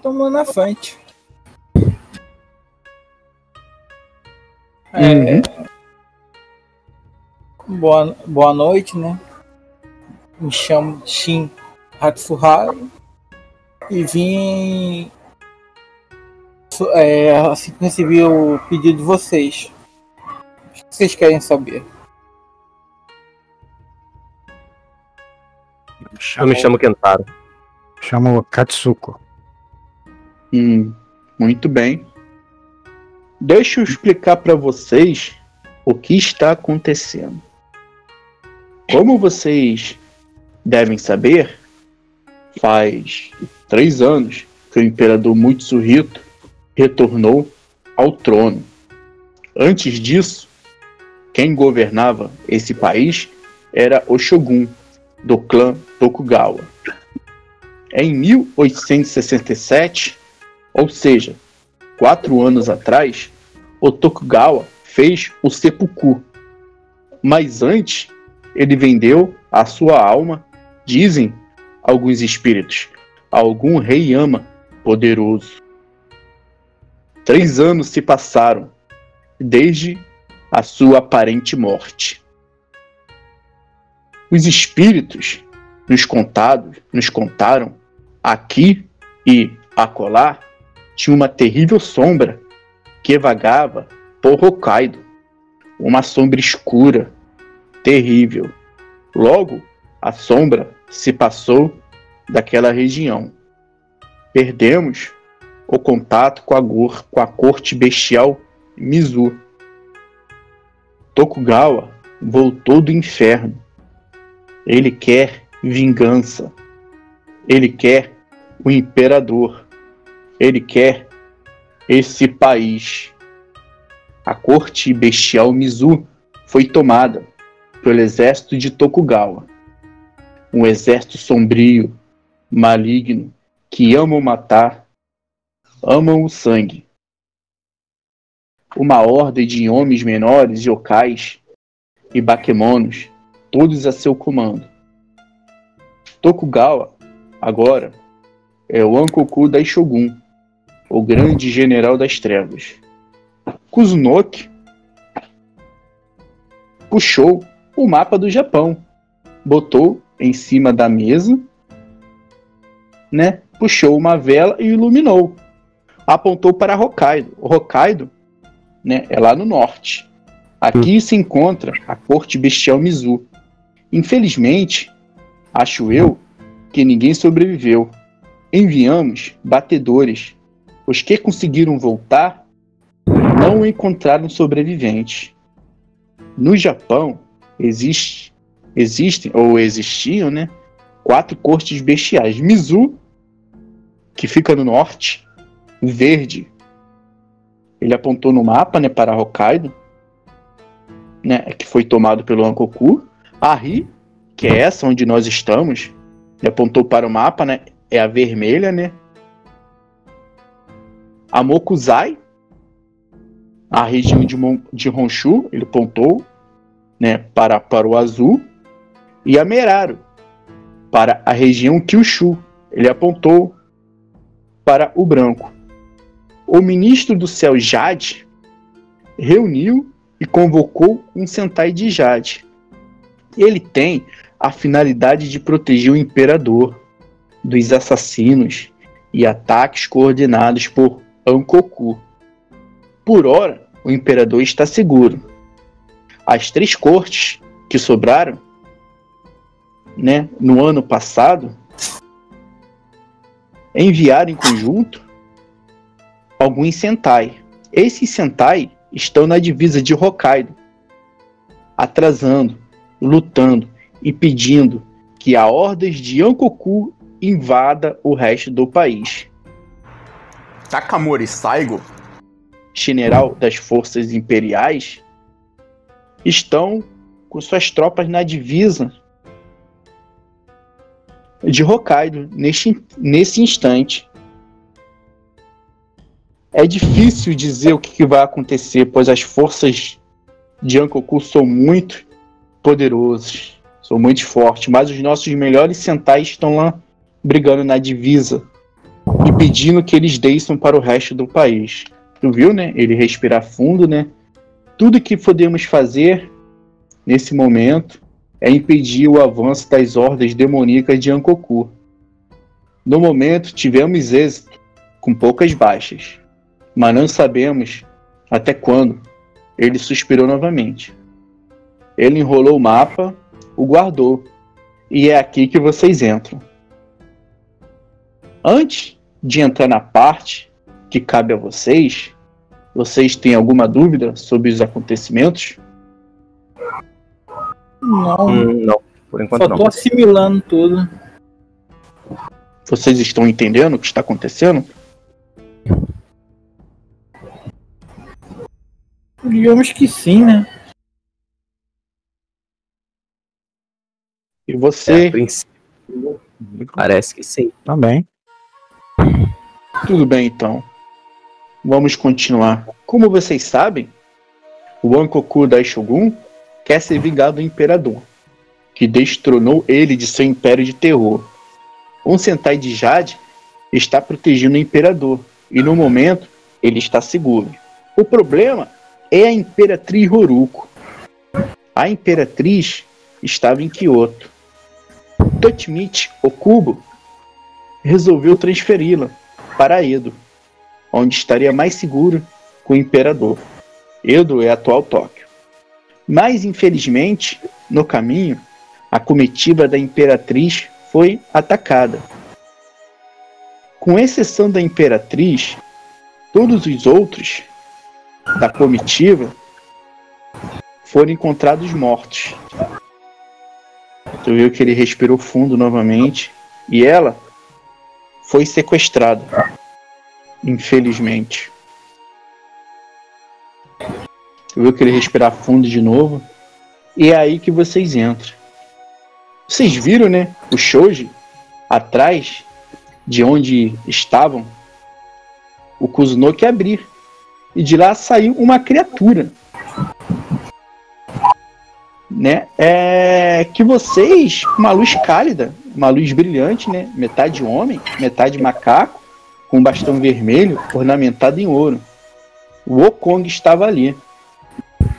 Tomou na frente. É, boa, boa noite, né? Me chamo Shin Hatsuharu e vim é, assim que recebi o pedido de vocês. O que vocês querem saber? Eu me chamo Kentaro. Chamo Katsuko. Hum, muito bem. Deixa eu explicar para vocês o que está acontecendo. Como vocês devem saber, faz três anos que o imperador Mutsuhito retornou ao trono. Antes disso, quem governava esse país era o Shogun do clã Tokugawa. Em 1867, ou seja, quatro anos atrás, o Tokugawa fez o seppuku. Mas antes, ele vendeu a sua alma, dizem alguns espíritos, a algum rei ama poderoso. Três anos se passaram desde a sua aparente morte. Os espíritos nos contados, nos contaram aqui e acolá tinha uma terrível sombra que vagava por Hokkaido, uma sombra escura, terrível. Logo, a sombra se passou daquela região. Perdemos o contato com a, gor, com a corte bestial Mizu. Tokugawa voltou do inferno. Ele quer vingança. Ele quer o imperador. Ele quer esse país. A corte bestial Mizu foi tomada pelo exército de Tokugawa. Um exército sombrio, maligno, que amam matar, amam o sangue. Uma ordem de homens menores, yokais e bakemonos, todos a seu comando. Tokugawa, agora, é o Ankoku da Shogun, o grande general das trevas. Kuzunoki puxou o mapa do Japão, botou em cima da mesa, né? Puxou uma vela e iluminou. Apontou para Hokkaido. O Hokkaido, né, é lá no norte. Aqui se encontra a corte bestial Mizu. Infelizmente, acho eu que ninguém sobreviveu. Enviamos batedores. Os que conseguiram voltar não encontraram sobreviventes. No Japão, existe, existem, ou existiam, né? Quatro cortes bestiais. Mizu, que fica no norte. Verde. Ele apontou no mapa, né, para Hokkaido, né, que foi tomado pelo Ankoku. Ari, que é essa onde nós estamos, ele apontou para o mapa, né, é a vermelha, né. A Mokuzai, a região de, Mon de Honshu, ele apontou né, para, para o azul, e a Meraru, para a região Kyushu, ele apontou para o branco. O ministro do céu Jade reuniu e convocou um Sentai de Jade. Ele tem a finalidade de proteger o imperador dos assassinos e ataques coordenados por Ankoku. Por hora, o imperador está seguro. As três cortes que sobraram, né, no ano passado, enviaram em conjunto alguns Sentai. Esses Sentai estão na divisa de Hokkaido, atrasando, lutando e pedindo que a ordens de Ankoku invada o resto do país. Takamori Saigo general das forças imperiais, estão com suas tropas na divisa de Hokkaido neste, nesse instante. É difícil dizer o que vai acontecer, pois as forças de Ankoku são muito poderosas, são muito fortes, mas os nossos melhores centais estão lá brigando na divisa e pedindo que eles desçam para o resto do país. Tu viu, né? Ele respirar fundo, né? Tudo que podemos fazer nesse momento é impedir o avanço das hordas demoníacas de Ankoku. No momento, tivemos êxito, com poucas baixas, mas não sabemos até quando. Ele suspirou novamente. Ele enrolou o mapa, o guardou, e é aqui que vocês entram. Antes de entrar na parte que cabe a vocês. Vocês têm alguma dúvida sobre os acontecimentos? Não, Hum, não, por enquanto só não. tô assimilando tudo. Vocês estão entendendo o que está acontecendo? Digamos que sim, né? E É, você, princípio, parece que sim. Também. Tudo bem então. Vamos continuar. Como vocês sabem, o Ankoku Daishogun quer se vingar do imperador, que destronou ele de seu império de terror. Um Sentai de Jade está protegendo o imperador, e no momento ele está seguro. O problema é a Imperatriz Horuko. A Imperatriz estava em Kyoto. Tochimichi Okubo resolveu transferi-la para Edo, onde estaria mais seguro com o imperador. Edo é a atual Tóquio. Mas, infelizmente, no caminho, a comitiva da imperatriz foi atacada. Com exceção da imperatriz, todos os outros da comitiva foram encontrados mortos. Tu viu que ele respirou fundo novamente e ela foi sequestrada. Infelizmente. Viu que ele respirar fundo de novo? E é aí que vocês entram. Vocês viram, né? O Shoji atrás de onde estavam o Kuzunoki abrir. E de lá saiu uma criatura. Né? É que vocês, uma luz cálida, uma luz brilhante, né? Metade homem, metade macaco, com um bastão vermelho ornamentado em ouro. O Okong estava ali.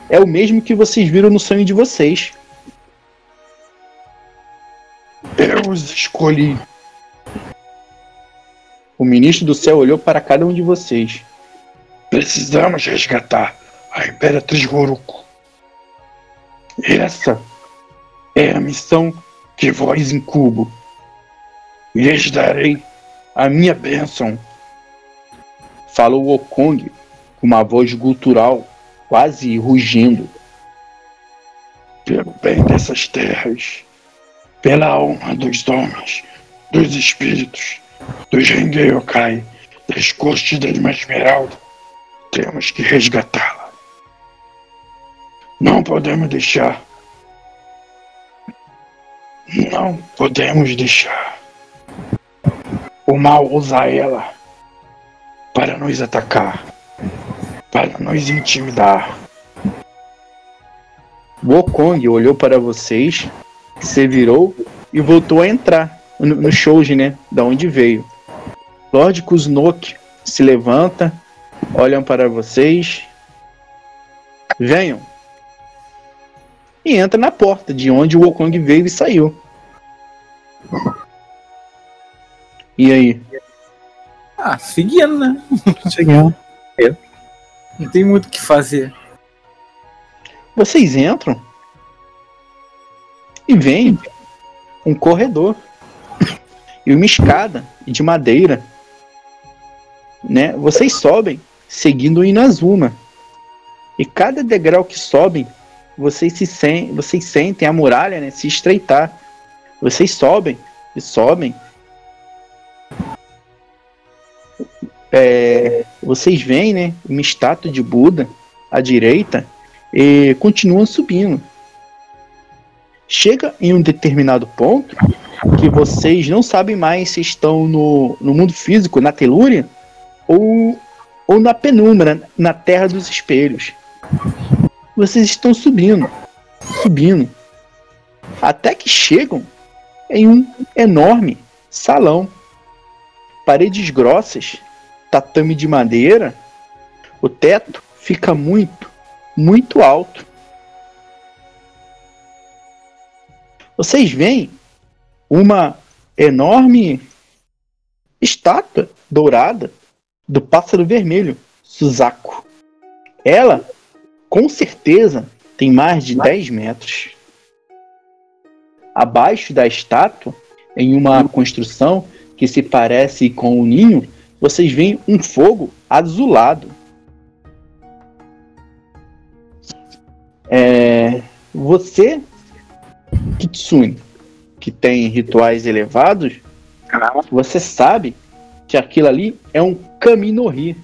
É o mesmo que vocês viram no sonho de vocês. Eu os escolhi. O ministro do céu olhou para cada um de vocês. Precisamos resgatar a Imperatriz Goruko. Essa é a missão que vós incubo. Lhes darei a minha bênção. Falou Okong com uma voz gutural, quase rugindo. Pelo bem dessas terras, pela honra dos homens, dos espíritos, dos Rengeyokai, das costas da Irmã Esmeralda, temos que resgatá-la. Não podemos deixar. Não podemos deixar. O mal usar ela para nos atacar, para nos intimidar. O Okong olhou para vocês, se virou e voltou a entrar no, no né? Da onde veio. Lord Kuznok se levanta, olham para vocês. Venham. E entra na porta de onde o Okong veio e saiu. E aí? Ah, seguindo, né? Seguindo. Não tem muito o que fazer. Vocês entram e vem um corredor e uma escada de madeira. Né? Vocês sobem seguindo o Inazuma. E cada degrau que sobem, vocês se sen vocês sentem a muralha né, se estreitar. Vocês sobem e sobem. É, vocês veem né, uma estátua de Buda à direita e continuam subindo. Chega em um determinado ponto que vocês não sabem mais se estão no, no mundo físico, na telúria, ou, ou na penumbra, na terra dos espelhos. Vocês estão subindo, subindo, até que chegam em um enorme salão. Paredes grossas, tatame de madeira, o teto fica muito, muito alto. Vocês veem uma enorme estátua dourada do pássaro vermelho, Suzaku. Ela, com certeza, tem mais de 10 metros. Abaixo da estátua, em uma construção que se parece com um ninho, vocês veem um fogo azulado. É, você, Kitsune, que tem rituais elevados, você sabe que aquilo ali é um Kami-no-Hi,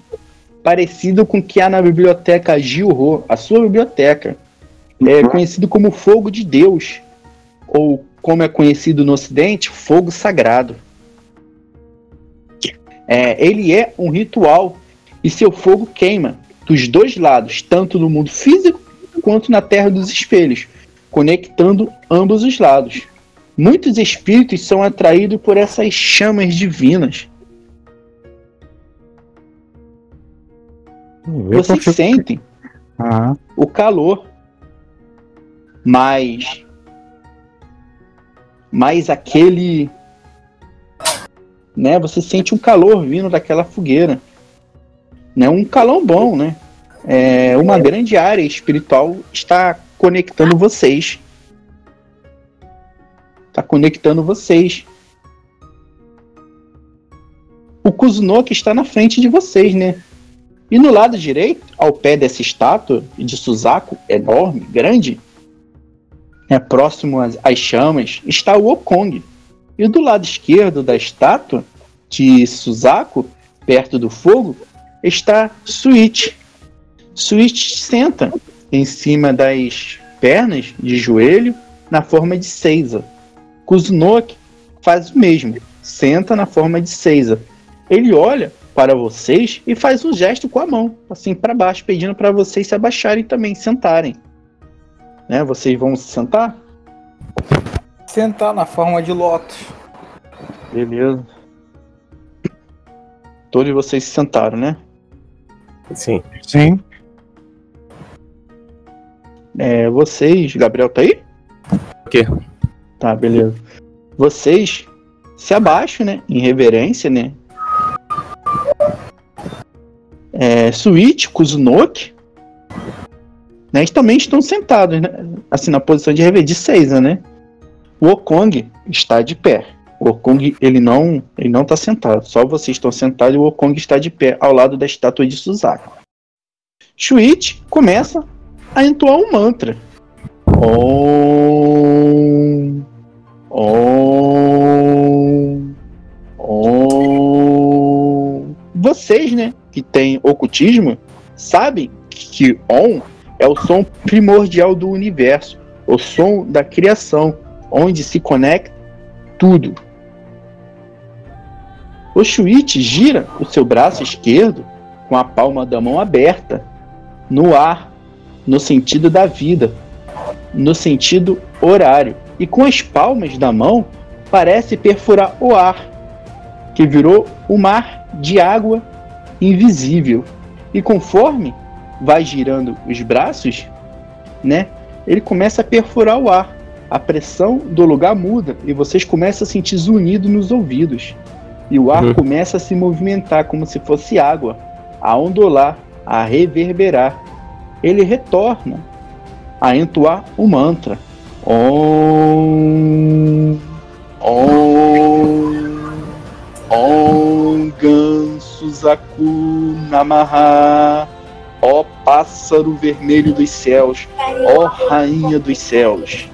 parecido com o que há na biblioteca Jilho, a sua biblioteca. É conhecido como fogo de Deus, ou como é conhecido no ocidente, fogo sagrado. É, ele é um ritual e seu fogo queima dos dois lados, tanto no mundo físico quanto na terra dos espelhos, conectando ambos os lados. Muitos espíritos são atraídos por essas chamas divinas. Vocês sentem Aham. o calor, mas mas aquele né, você sente um calor vindo daquela fogueira. Né, um calor bom, né? É, uma grande área espiritual está conectando vocês. Está conectando vocês. O Kuzunoki está na frente de vocês, né? E no lado direito, ao pé dessa estátua de Suzaku, enorme, grande, né, próximo às, às chamas, está o Okong. E do lado esquerdo da estátua de Suzaku, perto do fogo, está Switch. Switch senta em cima das pernas de joelho na forma de Seiza. Kuznok faz o mesmo, senta na forma de Seiza. Ele olha para vocês e faz um gesto com a mão, assim para baixo, pedindo para vocês se abaixarem também, sentarem. Né? Vocês vão se sentar? Sentar na forma de lótus. Beleza. Todos vocês se sentaram, né? Sim. Sim. É, vocês, Gabriel tá aí? O quê? Tá, beleza. Vocês se abaixam, né? Em reverência, né? É, Switch, Kuzunoki, né? Eles também estão sentados, né? Assim, na posição de rever de Seiza, né? O Okong está de pé. O Okong, ele não, ele não tá sentado. Só vocês estão sentados e o Okong está de pé ao lado da estátua de Suzaku. Shuichi começa a entoar um mantra. Om. Om. Om. Vocês, né, que têm ocultismo, sabem que Om é o som primordial do universo, o som da criação, onde se conecta tudo. O Shuichi gira o seu braço esquerdo com a palma da mão aberta, no ar, no sentido da vida, no sentido horário, e com as palmas da mão parece perfurar o ar, que virou um mar de água invisível. E conforme vai girando os braços, né, ele começa a perfurar o ar. A pressão do lugar muda e vocês começam a sentir zunido nos ouvidos. E o ar Uhum. começa a se movimentar como se fosse água, a ondular, a reverberar. Ele retorna a entoar o mantra. Om. Om. Om Gansuzaku Namaha. Ó pássaro vermelho dos céus, ó rainha dos céus.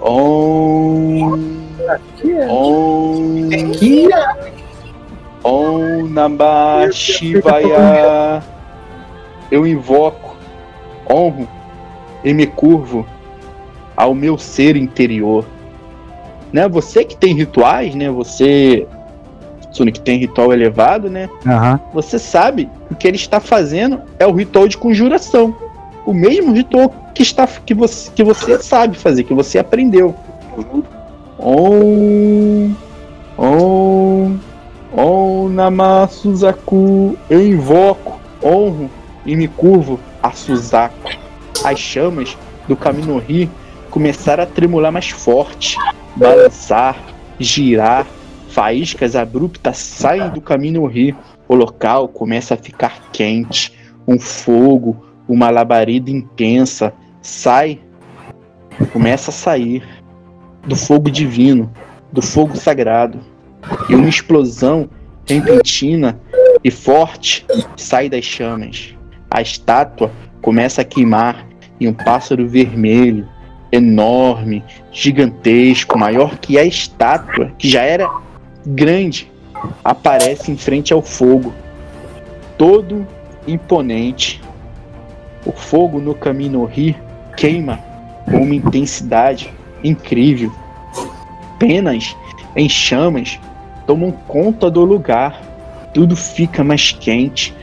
Om. Om. Om Namah. Eu invoco, honro e me curvo ao meu ser interior. Né? Você que tem rituais, né? Você, Sonic, que tem ritual elevado, né? Aham. Você sabe que o que ele está fazendo é o ritual de conjuração. O mesmo ritual que, está, que, você, que você sabe fazer, que você aprendeu. Om. Om. Om Namah Suzaku. Eu invoco, honro e me curvo a Suzaku. As chamas do Kaminohi começaram a tremular mais forte, balançar, girar. Faíscas abruptas saem do Kaminohi. O local começa a ficar quente. Um fogo, uma labareda intensa sai, começa a sair do fogo divino, do fogo sagrado. E uma explosão repentina e forte sai das chamas. A estátua começa a queimar e um pássaro vermelho, enorme, gigantesco, maior que a estátua, que já era grande, aparece em frente ao fogo, todo imponente. O fogo no Kaminohi queima com uma intensidade incrível. Penas em chamas tomam conta do lugar. Tudo fica mais quente.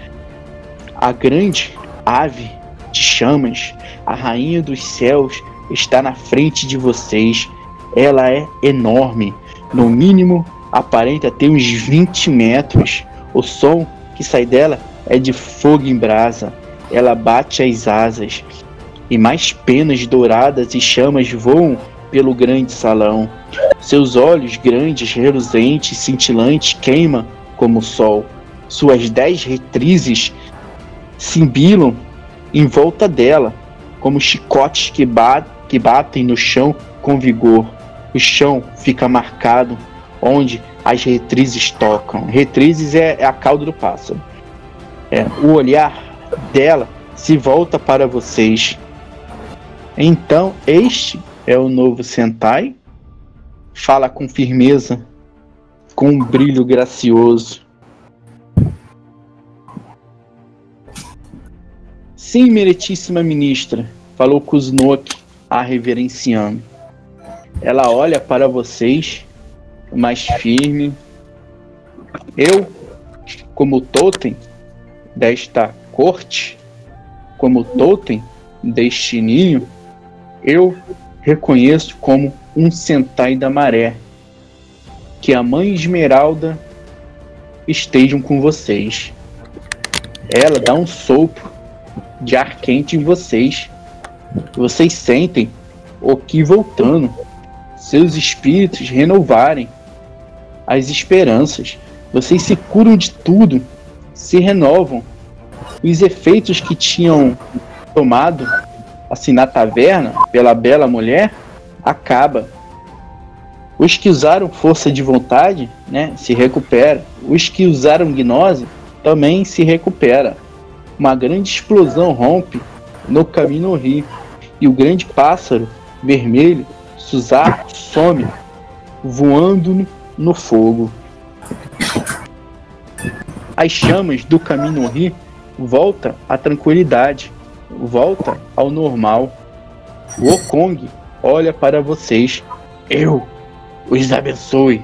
A grande ave de chamas, a rainha dos céus, está na frente de vocês. Ela é enorme. No mínimo, aparenta ter uns 20 metros. O som que sai dela é de fogo em brasa. Ela bate as asas. E mais penas douradas e chamas voam pelo grande salão. Seus olhos grandes, reluzentes, cintilantes, queimam como o sol. Suas dez retrizes cimbilam em volta dela, como chicotes que, ba que batem no chão com vigor. O chão fica marcado onde as retrizes tocam. Retrizes é, é a cauda do pássaro. É, o olhar dela se volta para vocês. Então, este é o novo Sentai. Fala com firmeza, com um brilho gracioso. Sim, meritíssima ministra, falou Kuznok, a reverenciando. Ela olha para vocês mais firme. Eu, como totem desta corte, como totem deste ninho, eu reconheço como um Sentai da Maré. Que a Mãe Esmeralda estejam com vocês. Ela dá um sopro de ar quente em vocês. Vocês sentem o que voltando, seus espíritos renovarem as esperanças. Vocês se curam de tudo, se renovam. Os efeitos que tinham tomado assim na taverna pela bela mulher acaba. Os que usaram força de vontade, né, se recupera. Os que usaram gnose também se recupera. Uma grande explosão rompe no caminho rio e o grande pássaro vermelho Suzar some voando no fogo. As chamas do caminho rio volta à tranquilidade, volta ao normal. O Okong olha para vocês. Eu os abençoe.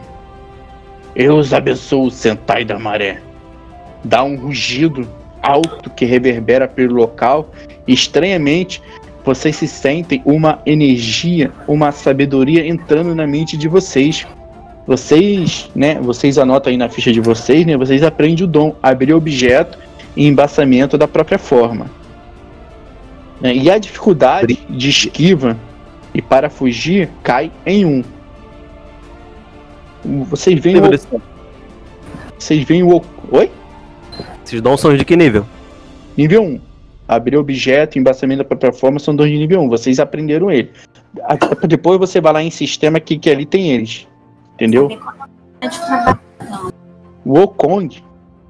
Eu os abençoo, Sentai da Maré. Dá um rugido alto que reverbera pelo local. Estranhamente, vocês se sentem uma energia, uma sabedoria entrando na mente de vocês. Vocês, né, vocês anotam aí na ficha de vocês, né, vocês aprendem o dom, abrir objeto e embaçamento da própria forma. Né, E a dificuldade de esquiva e para fugir cai em um. Vocês veem o, vocês veem o Oi? Esses dons são de que nível? Nível 1. Abrir objeto, embaçamento da própria forma são dois de nível 1. Vocês aprenderam ele. Depois você vai lá em sistema que, que ali tem eles. Entendeu? O Okong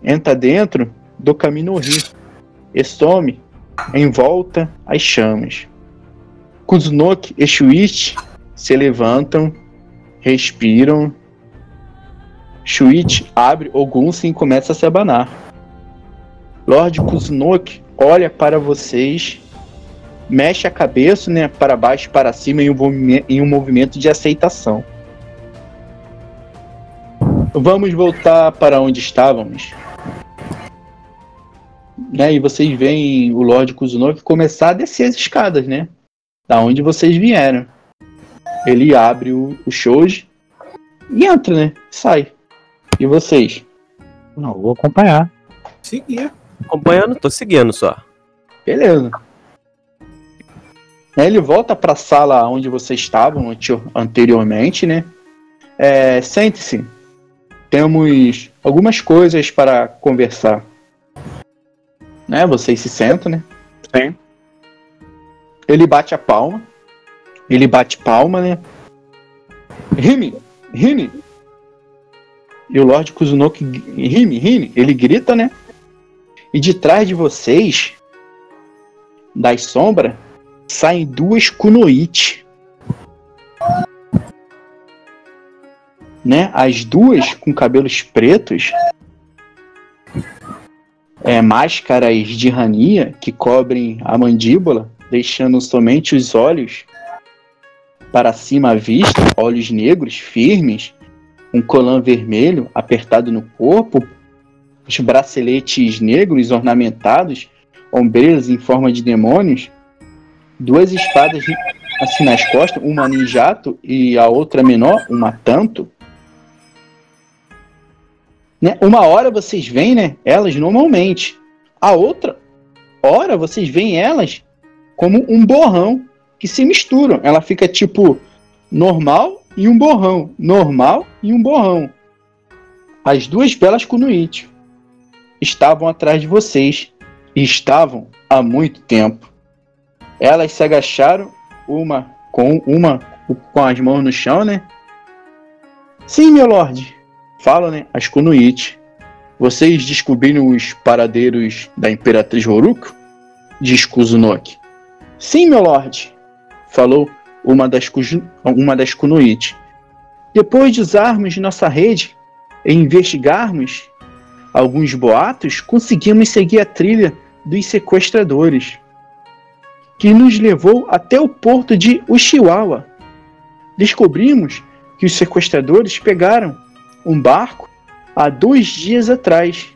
entra dentro do caminho rio e some em volta às chamas. Kuzunoki e Shuichi se levantam, respiram. Shuichi abre o Gunsen e começa a se abanar. Lord Kuzunoki olha para vocês, mexe a cabeça né, para baixo e para cima em um, em um movimento de aceitação. Vamos voltar para onde estávamos. Né, e vocês veem o Lord Kuzunoki começar a descer as escadas, né? Da onde vocês vieram. Ele abre o, o shoji e entra, né? Sai. E vocês? Não, vou acompanhar. Seguir. Acompanhando, tô seguindo só. Beleza. Aí ele volta para a sala onde vocês estavam ante- anteriormente, né? É, Sente-se. Temos algumas coisas para conversar. Né? Vocês se sentam, né? Sim. Ele bate a palma. Ele bate palma, né? Rime! Rime! E o Lord Kuzunoki... Rime, rime! Ele grita, né? E de trás de vocês, das sombras, saem duas Kunoichi. Né? As duas com cabelos pretos, é, máscaras de rania que cobrem a mandíbula, deixando somente os olhos para cima à vista, olhos negros, firmes, um colã vermelho apertado no corpo, os braceletes negros ornamentados, ombreiras em forma de demônios, duas espadas assim nas costas, uma ninjato e a outra menor, uma tanto. Né? Uma hora vocês veem, né, elas normalmente. A outra hora vocês veem elas como um borrão que se misturam. Ela fica tipo normal e um borrão, normal e um borrão. As duas belas Kunoichi estavam atrás de vocês e estavam há muito tempo. Elas se agacharam, uma com uma com as mãos no chão, né? Sim, meu lord. Falam, né? As Kunoichi. Vocês descobriram os paradeiros da Imperatriz Horuko? Diz Kuzunoki. Sim, meu lord. Falou uma das, uma das. Depois de usarmos nossa rede e investigarmos alguns boatos, conseguimos seguir a trilha dos sequestradores, que nos levou até o porto de Ushiwawa. descobrimos que os sequestradores pegaram um barco há dois dias atrás.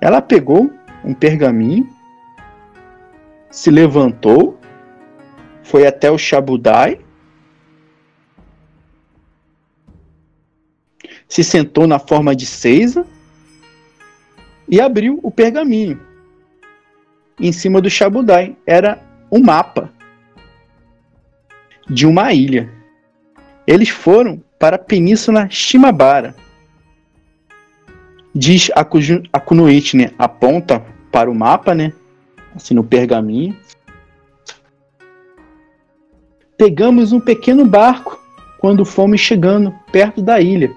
Ela pegou um pergaminho, se levantou, foi até o Chabudai, se sentou na forma de Seiza e abriu o pergaminho. Em cima do Chabudai era um mapa de uma ilha. Eles foram para a Península Shimabara. Diz a, Kuju- a Kunoichi, né? Aponta para o mapa, né? Assim no pergaminho. Pegamos um pequeno barco quando fomos chegando perto da ilha.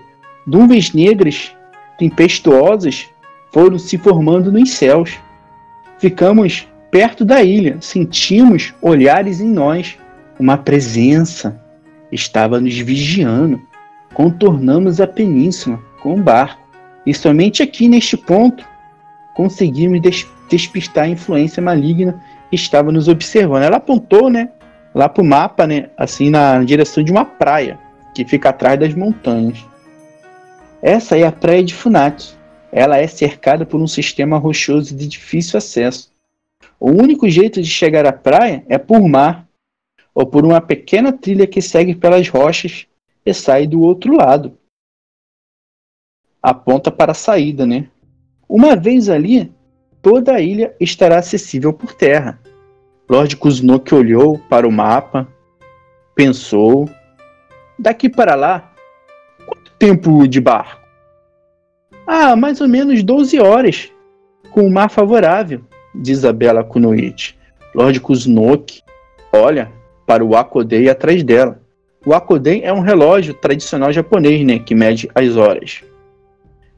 Nuvens negras, tempestuosas, foram se formando nos céus. Ficamos perto da ilha, sentimos olhares em nós. Uma presença estava nos vigiando. Contornamos a península com o barco. E somente aqui neste ponto conseguimos des- despistar a influência maligna que estava nos observando. Ela apontou, né, lá pro mapa, né, assim na direção de uma praia que fica atrás das montanhas. Essa é a praia de Funaki. Ela é cercada por um sistema rochoso de difícil acesso. O único jeito de chegar à praia é por mar ou por uma pequena trilha que segue pelas rochas e sai do outro lado. Aponta para a saída, né? Uma vez ali, toda a ilha estará acessível por terra. Lord Kuznok olhou para o mapa, pensou. Daqui para lá, quanto tempo de barco? Ah, mais ou menos 12 horas, com o mar favorável, diz a bela Kunoichi. Lord Kuznok olha para o Akodei atrás dela. O Akodei é um relógio tradicional japonês, né, que mede as horas.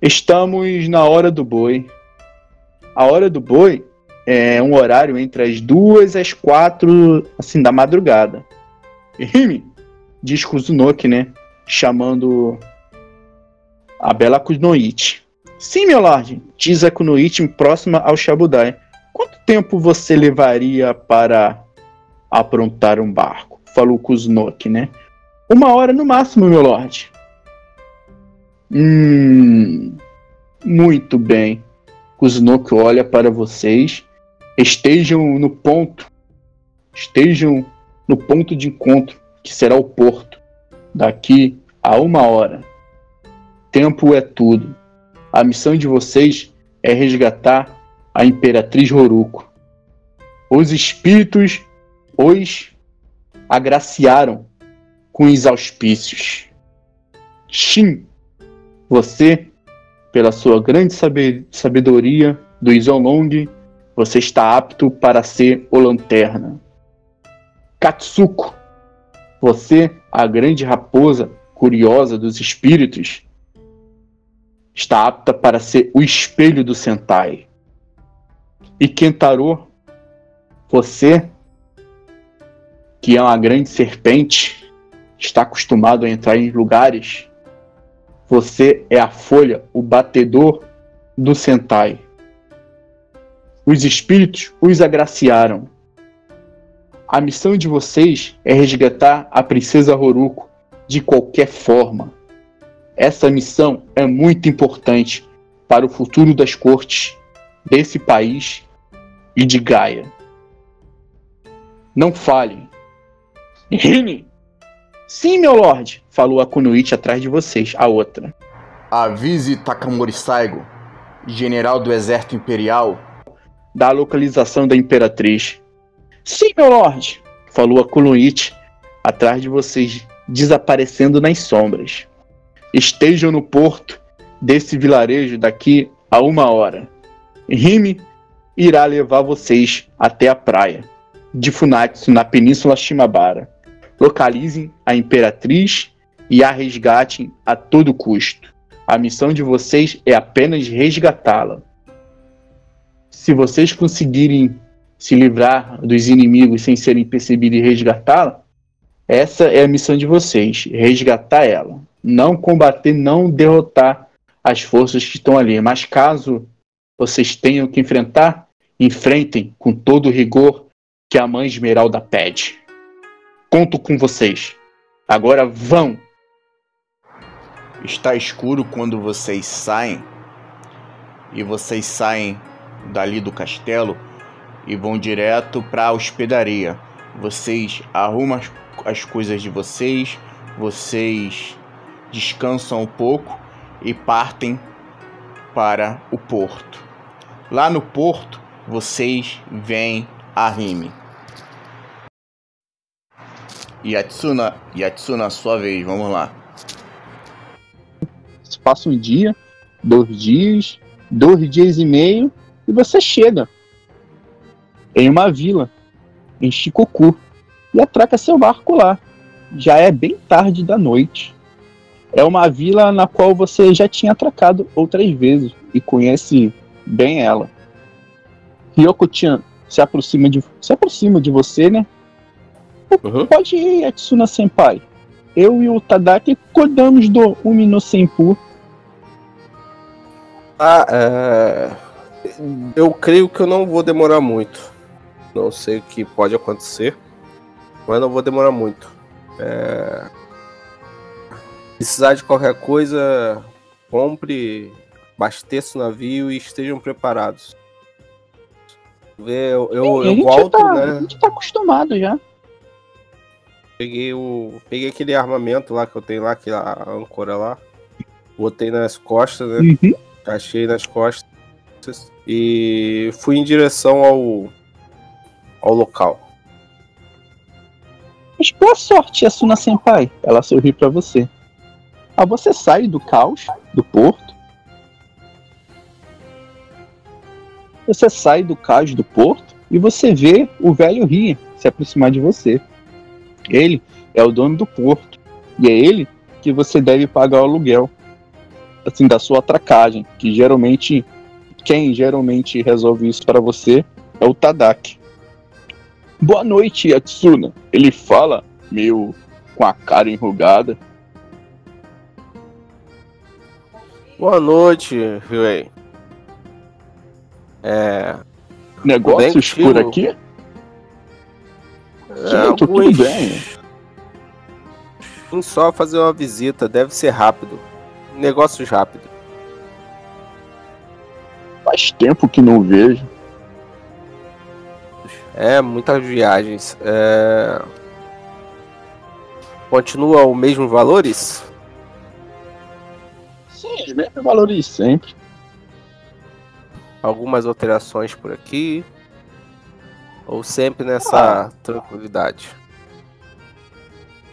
Estamos na hora do boi. A hora do boi é um horário entre as duas as quatro, assim, da madrugada. Rime, diz Kuzunoki, né, chamando a bela Kunoichi. Sim, meu lord, diz a Kunoichi próxima ao Shabudai. Quanto tempo você levaria para aprontar um barco? Falou Kuznok, né? Uma hora no máximo, meu lord. Hum. Muito bem. Kuznok olha para vocês. Estejam no ponto. Estejam no ponto de encontro, que será o porto. Daqui a uma hora. Tempo é tudo. A missão de vocês é resgatar a Imperatriz Horuko. Os espíritos os agraciaram com os auspícios. Shin, você, pela sua grande sabe- sabedoria do Izolong, você está apto para ser o Lanterna. Katsuko, você, a grande raposa curiosa dos espíritos, está apta para ser o espelho do Sentai. E Kentaro, você, que é uma grande serpente, está acostumado a entrar em lugares. Você é a folha, o batedor do Sentai. Os espíritos os agraciaram. A missão de vocês é resgatar a princesa Horuko de qualquer forma. Essa missão é muito importante para o futuro das cortes desse país e de Gaia. Não falhem. Rime! Sim, meu lord, falou a Kunoichi atrás de vocês, a outra. Avise Takamori Saigo, general do exército imperial, Da localização da Imperatriz. Sim, meu lord, falou a Kunoichi atrás de vocês, desaparecendo nas sombras. Estejam no porto desse vilarejo daqui a uma hora. Rime irá levar vocês até a praia de Funatsu, na Península Shimabara. Localizem a Imperatriz e a resgatem a todo custo. A missão de vocês é apenas resgatá-la. Se vocês conseguirem se livrar dos inimigos sem serem percebidos e resgatá-la, essa é a missão de vocês: resgatar ela. Não combater, não derrotar as forças que estão ali. Mas caso vocês tenham que enfrentar, enfrentem com todo o rigor que a mãe Esmeralda pede. Conto com vocês. Agora vão! Está escuro quando vocês saem e vocês saem dali do castelo e vão direto para a hospedaria. Vocês arrumam as, as coisas de vocês, vocês descansam um pouco e partem para o porto. Lá no porto, vocês veem a Rime. Yatsuna, Yatsuna, sua vez, vamos lá. Passa um dia, dois dias, dois dias e meio e você chega em uma vila, em Shikoku, e atraca seu barco lá. Já é bem tarde da noite. É uma vila na qual você já tinha atracado outras vezes e conhece bem ela. Ryoko-chan se aproxima de se aproxima de você, né? Uhum. Pode ir, Yatsuna Senpai. Eu e o Tadaki cuidamos do Umino Senpu. Ah, é... eu creio que eu não vou demorar muito. Não sei o que pode acontecer, mas não vou demorar muito. É... Precisar de qualquer coisa, compre, abasteça o navio e estejam preparados. Eu, eu, a, eu volto, tá, a né? gente tá acostumado já. Peguei o. Peguei aquele armamento lá que eu tenho lá, aquela âncora lá. Botei nas costas, né? Uhum. Achei nas costas. E fui em direção ao. ao local. Mas boa sorte, Asuna Senpai. Ela sorri pra você. Ah, você sai do caos, do porto. Você sai do caos do porto e você vê o velho Ria se aproximar de você. Ele é o dono do porto. E é ele que você deve pagar o aluguel. Assim, da sua atracagem. Que geralmente. Quem geralmente resolve isso para você é o Tadaki. Boa noite, Yatsuna. Ele fala, meio com a cara enrugada. Boa noite, Ryuei. É. Negócios por aqui? Sim, tô tudo alguns- bem. Vim só fazer uma visita, deve ser rápido. Negócios rápidos. Faz tempo que não vejo. É, muitas viagens. É... Continua o mesmo valores? Sim, os mesmos valores sempre. Algumas alterações por aqui? Ou sempre nessa tranquilidade?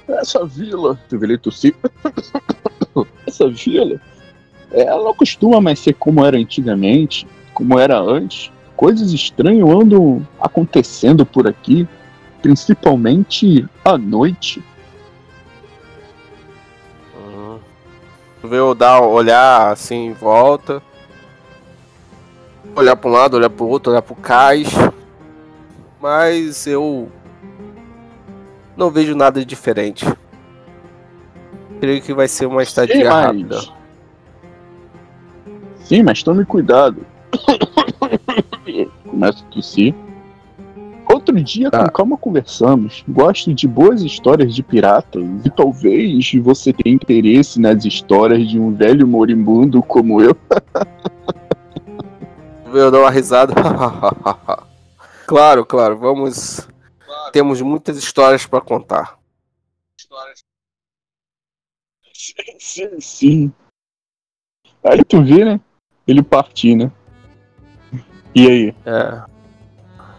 Essa vila, tossir. Essa vila, ela não costuma mais ser como era antigamente, como era antes. Coisas estranhas andam acontecendo por aqui, principalmente à noite. Uhum. Ver eu dar, olhar assim em volta. Olhar para um lado, olhar para o outro, olhar para o cais. Mas eu não vejo nada diferente. Creio que vai ser uma estadia Sim, mas- rápida. Sim, mas tome cuidado. Começa a tossir. Outro dia, Tá. com calma, conversamos. Gosto de boas histórias de piratas e talvez você tenha interesse nas histórias de um velho moribundo como eu. Eu dar uma risada. claro, claro, vamos. Temos muitas histórias para contar. Sim, sim. Aí tu vê, né? Ele partir, né? E aí? É.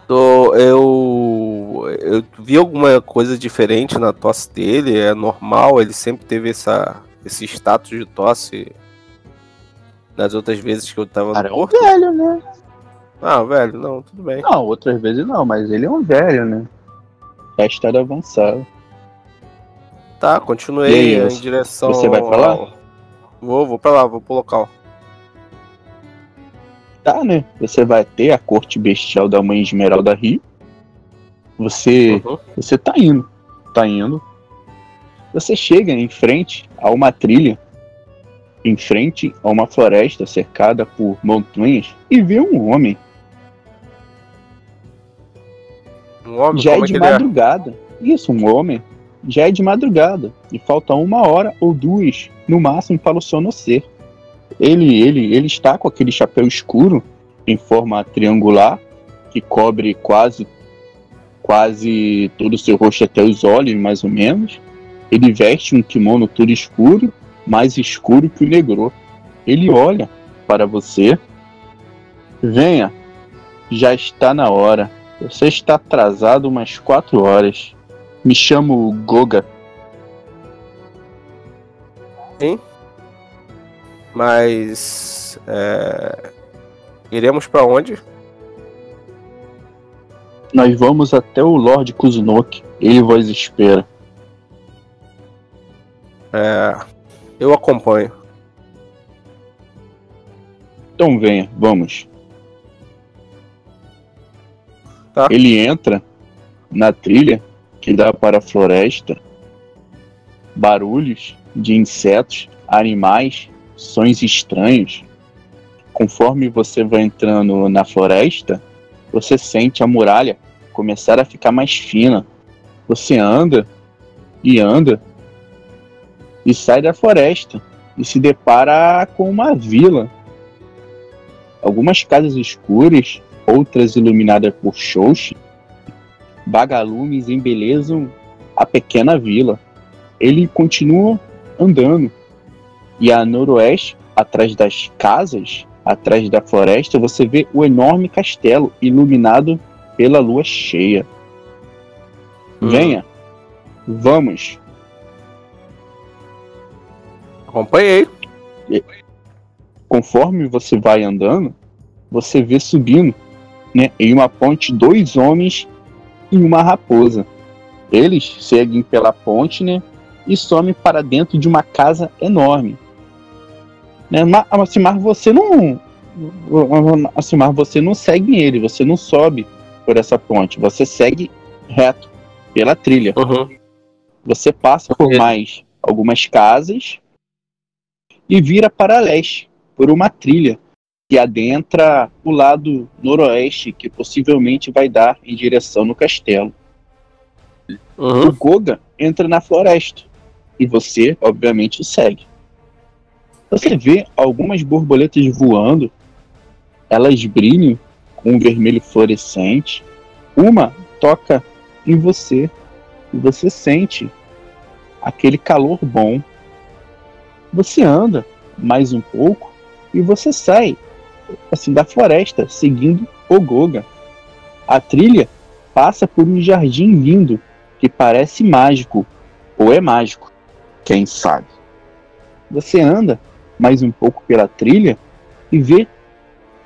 Tô- eu, eu vi alguma coisa diferente na tosse dele, é normal, ele sempre teve essa, esse status de tosse nas outras vezes que eu tava Cara, é no um porto. velho, né? Ah, velho, não, tudo bem. Não, outras vezes não, mas ele é um velho, né? É história avançada. Tá, continuei aí, em você- direção. você vai pra lá? ao- Vou, vou pra lá, vou pro local. Tá, né? Você vai ter a corte bestial da mãe Esmeralda Rio. Você Uhum. Você tá indo, tá indo. Você chega em frente a uma trilha, em frente a uma floresta cercada por montanhas e vê um homem. Um homem, Já é é de é? madrugada. Isso, um homem. já é de madrugada e falta uma hora ou duas, no máximo, para o sono ser. Ele, ele, ele está com aquele chapéu escuro em forma triangular que cobre quase quase todo o seu rosto até os olhos, mais ou menos. Ele veste um kimono todo escuro, mais escuro que o negro. Ele olha para você. Venha, já está na hora. Você está atrasado umas quatro horas. Me chamo Goga. Sim. Mas. é, Iremos pra onde? Nós vamos até o Lord Kuzunoki. Ele vos espera. É, Eu acompanho. Então venha, vamos. Tá. Ele entra na trilha que dá para a floresta. Barulhos de insetos, animais, sons estranhos. Conforme você vai entrando na floresta, você sente a muralha começar a ficar mais fina. Você anda e anda e sai da floresta e se depara com uma vila. Algumas casas escuras, outras iluminadas por shows, vagalumes embelezam a pequena vila. Ele continua andando e a noroeste, atrás das casas, atrás da floresta, você vê o enorme castelo iluminado pela lua cheia. Venha, vamos. Acompanhei. Conforme você vai andando, você vê subindo, né, em uma ponte dois homens e uma raposa. Eles seguem pela ponte, né, e somem para dentro de uma casa enorme. Né, Ma- assim, mas você não, assim, mas você não segue ele, você não sobe por essa ponte, você segue reto pela trilha. Uhum. Você passa por mais algumas casas e vira para leste por uma trilha que adentra o lado noroeste, que possivelmente vai dar em direção no castelo. Uhum. O Goga entra na floresta e você, obviamente, o segue. Você vê algumas borboletas voando, elas brilham com um vermelho fluorescente. Uma toca em você e você sente aquele calor bom. Você anda mais um pouco e você sai assim da floresta seguindo o Goga. A trilha passa por um jardim lindo que parece mágico ou é mágico, quem sabe. Você anda mais um pouco pela trilha e vê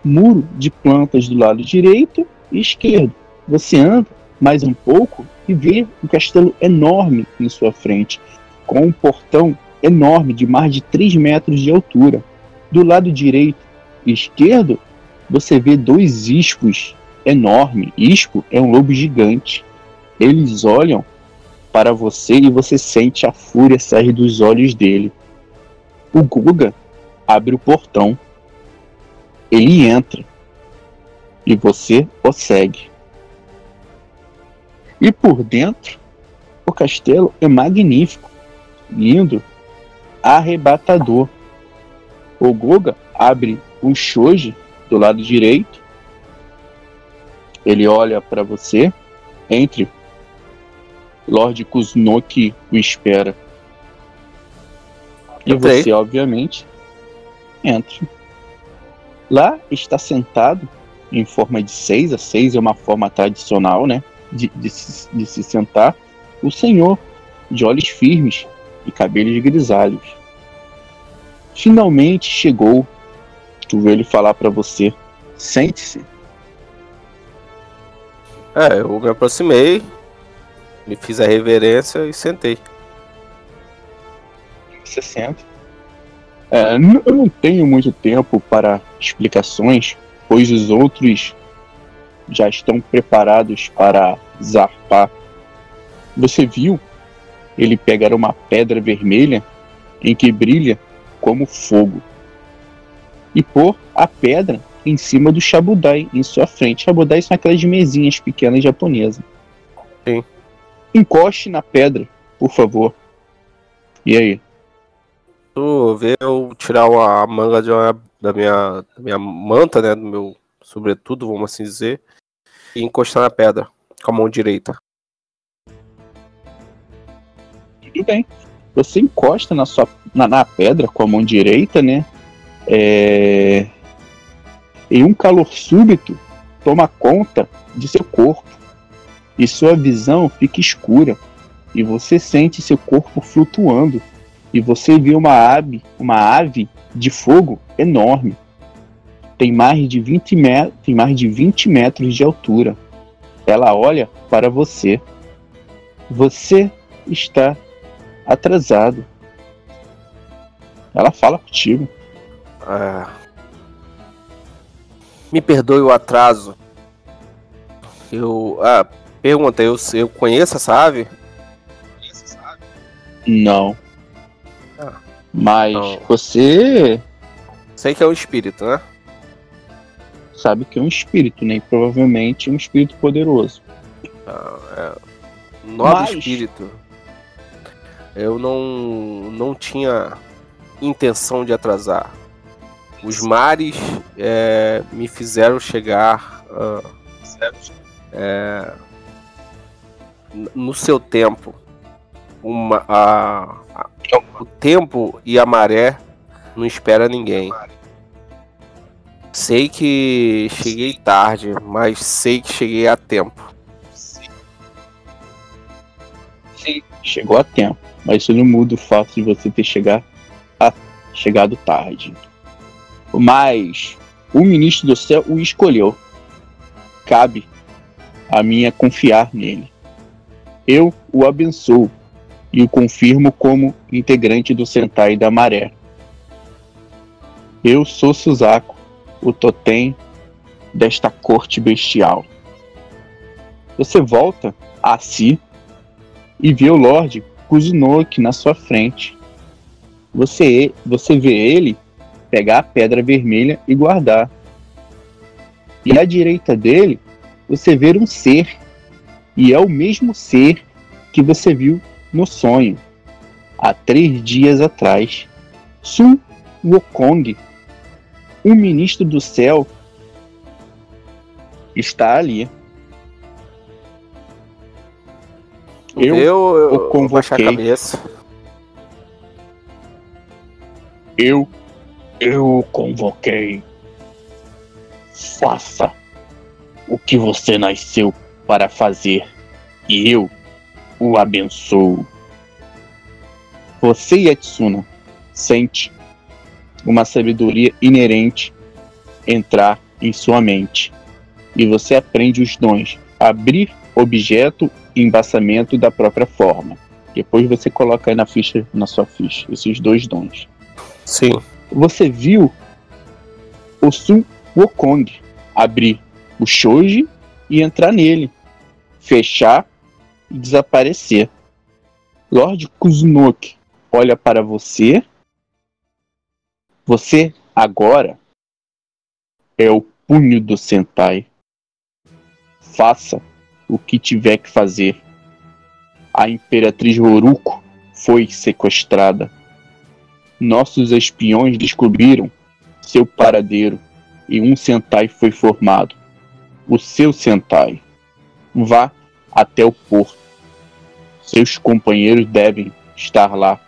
muro de plantas do lado direito e esquerdo. Você anda mais um pouco e vê um castelo enorme em sua frente, com um portão enorme de mais de 3 metros de altura. Do lado direito esquerdo, você vê dois ispos enormes. Ispo é um lobo gigante. Eles olham para você e você sente a fúria sair dos olhos dele. O Guga abre o portão. Ele entra. E você o segue. E por dentro, o castelo é magnífico, lindo, arrebatador. O Guga abre um shoji do lado direito. Ele olha para você. Entre. Lord Kuzunoki o espera. E Entrei. você, obviamente, entra. Lá está sentado em forma de seis. A seis é uma forma tradicional, né? De, de, se, de se sentar. O senhor, de olhos firmes e cabelos grisalhos. Finalmente chegou. Tu vê ele falar para você. Sente-se. É, eu me aproximei, me fiz a reverência e sentei. Você senta. É, eu não tenho muito tempo para explicações, pois os outros já estão preparados para zarpar. Você viu ele pegar uma pedra vermelha em que brilha como fogo e pôr a pedra em cima do Shabudai em sua frente. Shabudai são aquelas mesinhas pequenas japonesas. Sim. Encoste na pedra por favor. E aí? Tu vê eu tirar a manga de uma- da, minha, da minha manta, né? Do meu sobretudo, vamos assim dizer, e encostar na pedra com a mão direita. Tudo bem. Você encosta na, sua, na, na pedra com a mão direita, né? É... E um calor súbito toma conta de seu corpo. E sua visão fica escura. E você sente seu corpo flutuando. E você vê uma ave, uma ave de fogo enorme. Tem mais de 20 metros, tem mais de 20 metros de altura. Ela olha para você. Você está atrasado. Ela fala contigo. Ah. Me perdoe o atraso. Eu. Ah, pergunta, eu, eu conheço essa ave? Não. Ah. Mas Não. você Sei que é um espírito, né? sabe que é um espírito, né? E provavelmente um espírito poderoso. Nobre Mas- espírito. Eu não, não tinha intenção de atrasar. Os mares é, me fizeram chegar ah, é, no seu tempo. Uma, a- a- o tempo e a maré não espera ninguém. Sei que cheguei tarde, mas sei que cheguei a tempo. Chegou a tempo, mas isso não muda o fato de você ter chegar a- chegado tarde. Mas o ministro do céu o escolheu. Cabe a mim é confiar nele. Eu o abençoo e o confirmo como integrante do Sentai da Maré. Eu sou Suzaku, o totem desta corte bestial. Você volta a si e vê o Lorde Kuzunoki na sua frente. Você, você vê ele pegar a pedra vermelha e guardar. E à direita dele, você vê um ser. E é o mesmo ser que você viu no sonho, há três dias atrás. Sun Wukong, o ministro do céu, está ali. Eu, eu, eu, o convoquei. eu, eu convoquei. Faça o que você nasceu para fazer e eu o abençoo. Você, Yatsuna, sente uma sabedoria inerente entrar em sua mente e você aprende os dons abrir objeto e embaçamento da própria forma. Depois você coloca aí na ficha, na sua ficha, esses dois dons. Sim. Você viu o Sun Wukong abrir o Shoji e entrar nele, fechar e desaparecer. Lord Kuzunoki olha para você. Você agora é o punho do Sentai. Faça o que tiver que fazer. A Imperatriz Horuko foi sequestrada. Nossos espiões descobriram seu paradeiro e um Sentai foi formado. O seu Sentai. Vá até o porto. Seus companheiros devem estar lá.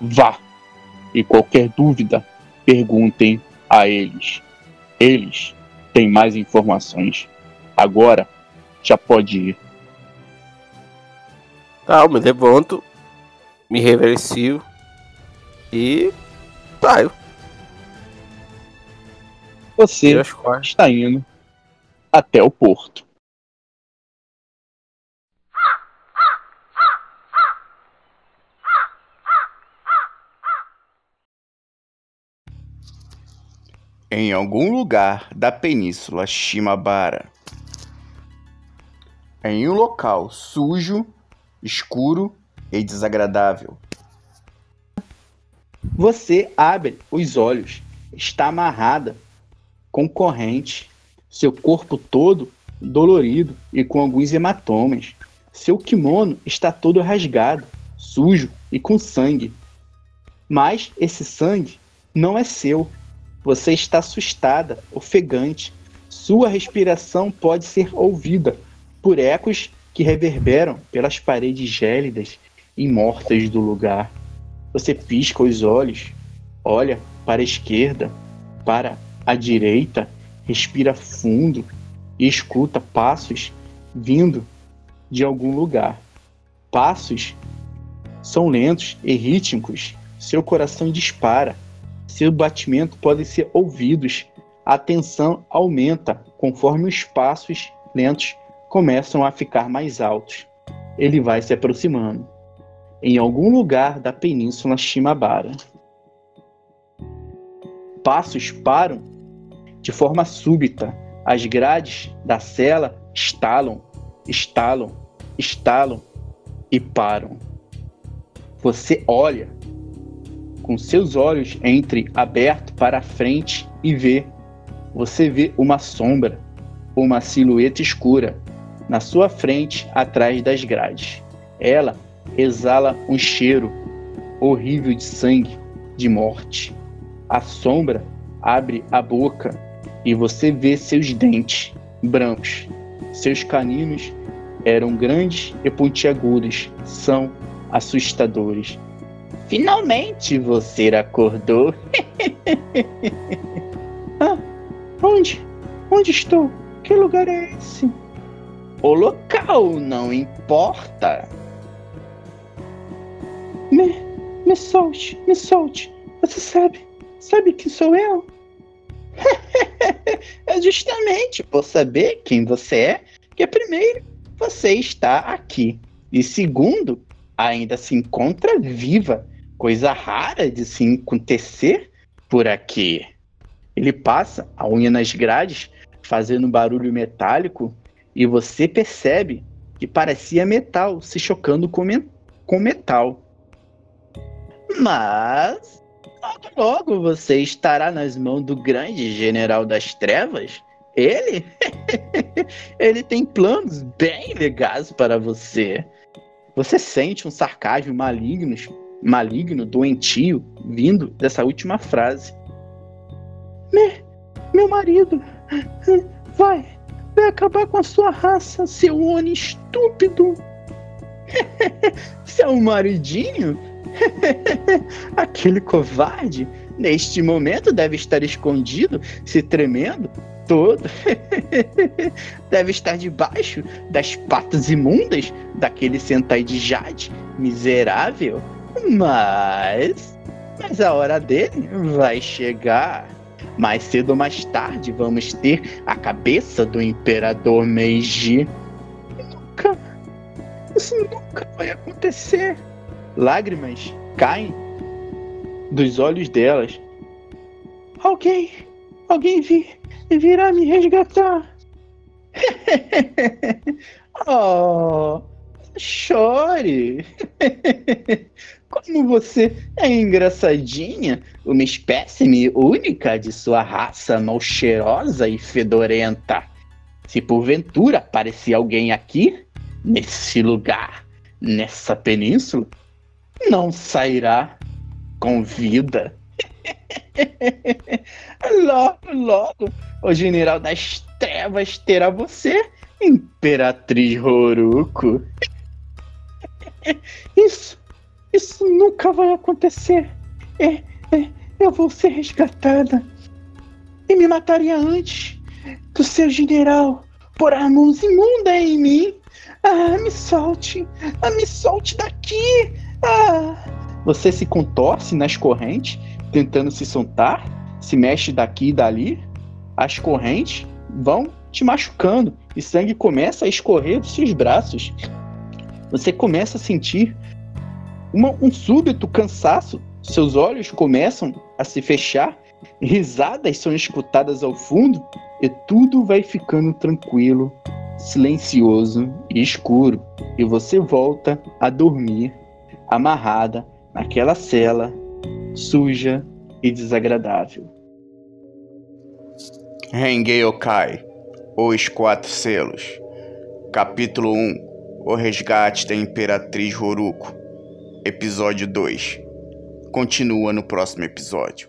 Vá! E qualquer dúvida, perguntem a eles. Eles têm mais informações. Agora já pode ir. Tá, eu me levanto, me reverencio e saio. Você está indo até o porto. Em algum lugar da península Shimabara. Em um local sujo, escuro e desagradável. Você abre os olhos, está amarrada com corrente, seu corpo todo dolorido e com alguns hematomas. Seu kimono está todo rasgado. sujo e com sangue. Mas esse sangue não é seu. Você está assustada, ofegante. Sua respiração pode ser ouvida por ecos que reverberam pelas paredes gélidas e mortas do lugar. Você pisca os olhos, olha para a esquerda, para a direita, respira fundo e escuta passos vindo de algum lugar. Passos são lentos e rítmicos. Seu coração dispara. Seu batimento pode ser ouvidos. A tensão aumenta conforme os passos lentos começam a ficar mais altos. Ele vai se aproximando. Em algum lugar da península Shimabara. Passos param de forma súbita. As grades da cela estalam, estalam, estalam e param. Você olha com seus olhos entre aberto para frente e vê. Você vê uma sombra, uma silhueta escura na sua frente, atrás das grades. Ela exala um cheiro horrível de sangue, de morte. A sombra abre a boca e você vê seus dentes brancos. Seus caninos eram grandes e pontiagudos, são assustadores. Finalmente você acordou. ah, onde? Onde estou? Que lugar é esse? O local não importa. Me, me solte, me solte. Você sabe, sabe quem sou eu? é justamente por saber quem você é que primeiro você está aqui e segundo ainda se encontra viva, coisa rara de se acontecer por aqui. Ele passa a unha nas grades, fazendo um barulho metálico, e você percebe que parecia metal se chocando com, me com metal. Mas logo, logo você estará nas mãos do grande general das trevas. Ele? Ele tem planos bem legais para você. Você sente um sarcasmo maligno, maligno, doentio, vindo dessa última frase. Me, meu marido, vai, vai acabar com a sua raça, seu Oni estúpido. seu maridinho? Aquele covarde, neste momento, deve estar escondido, se tremendo, todo. Deve estar debaixo das patas imundas daquele Sentai de Jade, miserável. Mas. Mas a hora dele vai chegar. Mais cedo ou mais tarde vamos ter a cabeça do Imperador Meiji. Nunca. Isso nunca vai acontecer. Lágrimas caem dos olhos delas. Alguém. Alguém vi, virá me resgatar. oh, chore. Como você é engraçadinha, uma espécime única de sua raça mal cheirosa e fedorenta. Se porventura aparecer alguém aqui, nesse lugar, nessa península, não sairá com vida. logo, logo, o general das trevas terá você, Imperatriz Roruko. Isso, isso nunca vai acontecer. É, é, eu vou ser resgatada. E me mataria antes do seu general pôr as mãos imundas em mim. Ah, me solte. Ah, me solte daqui. Ah. Você se contorce nas correntes tentando se soltar, se mexe daqui e dali, as correntes vão te machucando e sangue começa a escorrer dos seus braços. Você começa a sentir uma, um súbito cansaço, seus olhos começam a se fechar, risadas são escutadas ao fundo e tudo vai ficando tranquilo, silencioso e escuro. E você volta a dormir amarrada naquela cela suja e desagradável. Rengei Okai, Os Quatro Selos Capítulo 1 O Resgate da Imperatriz Horuko episódio 2. Continua no próximo episódio.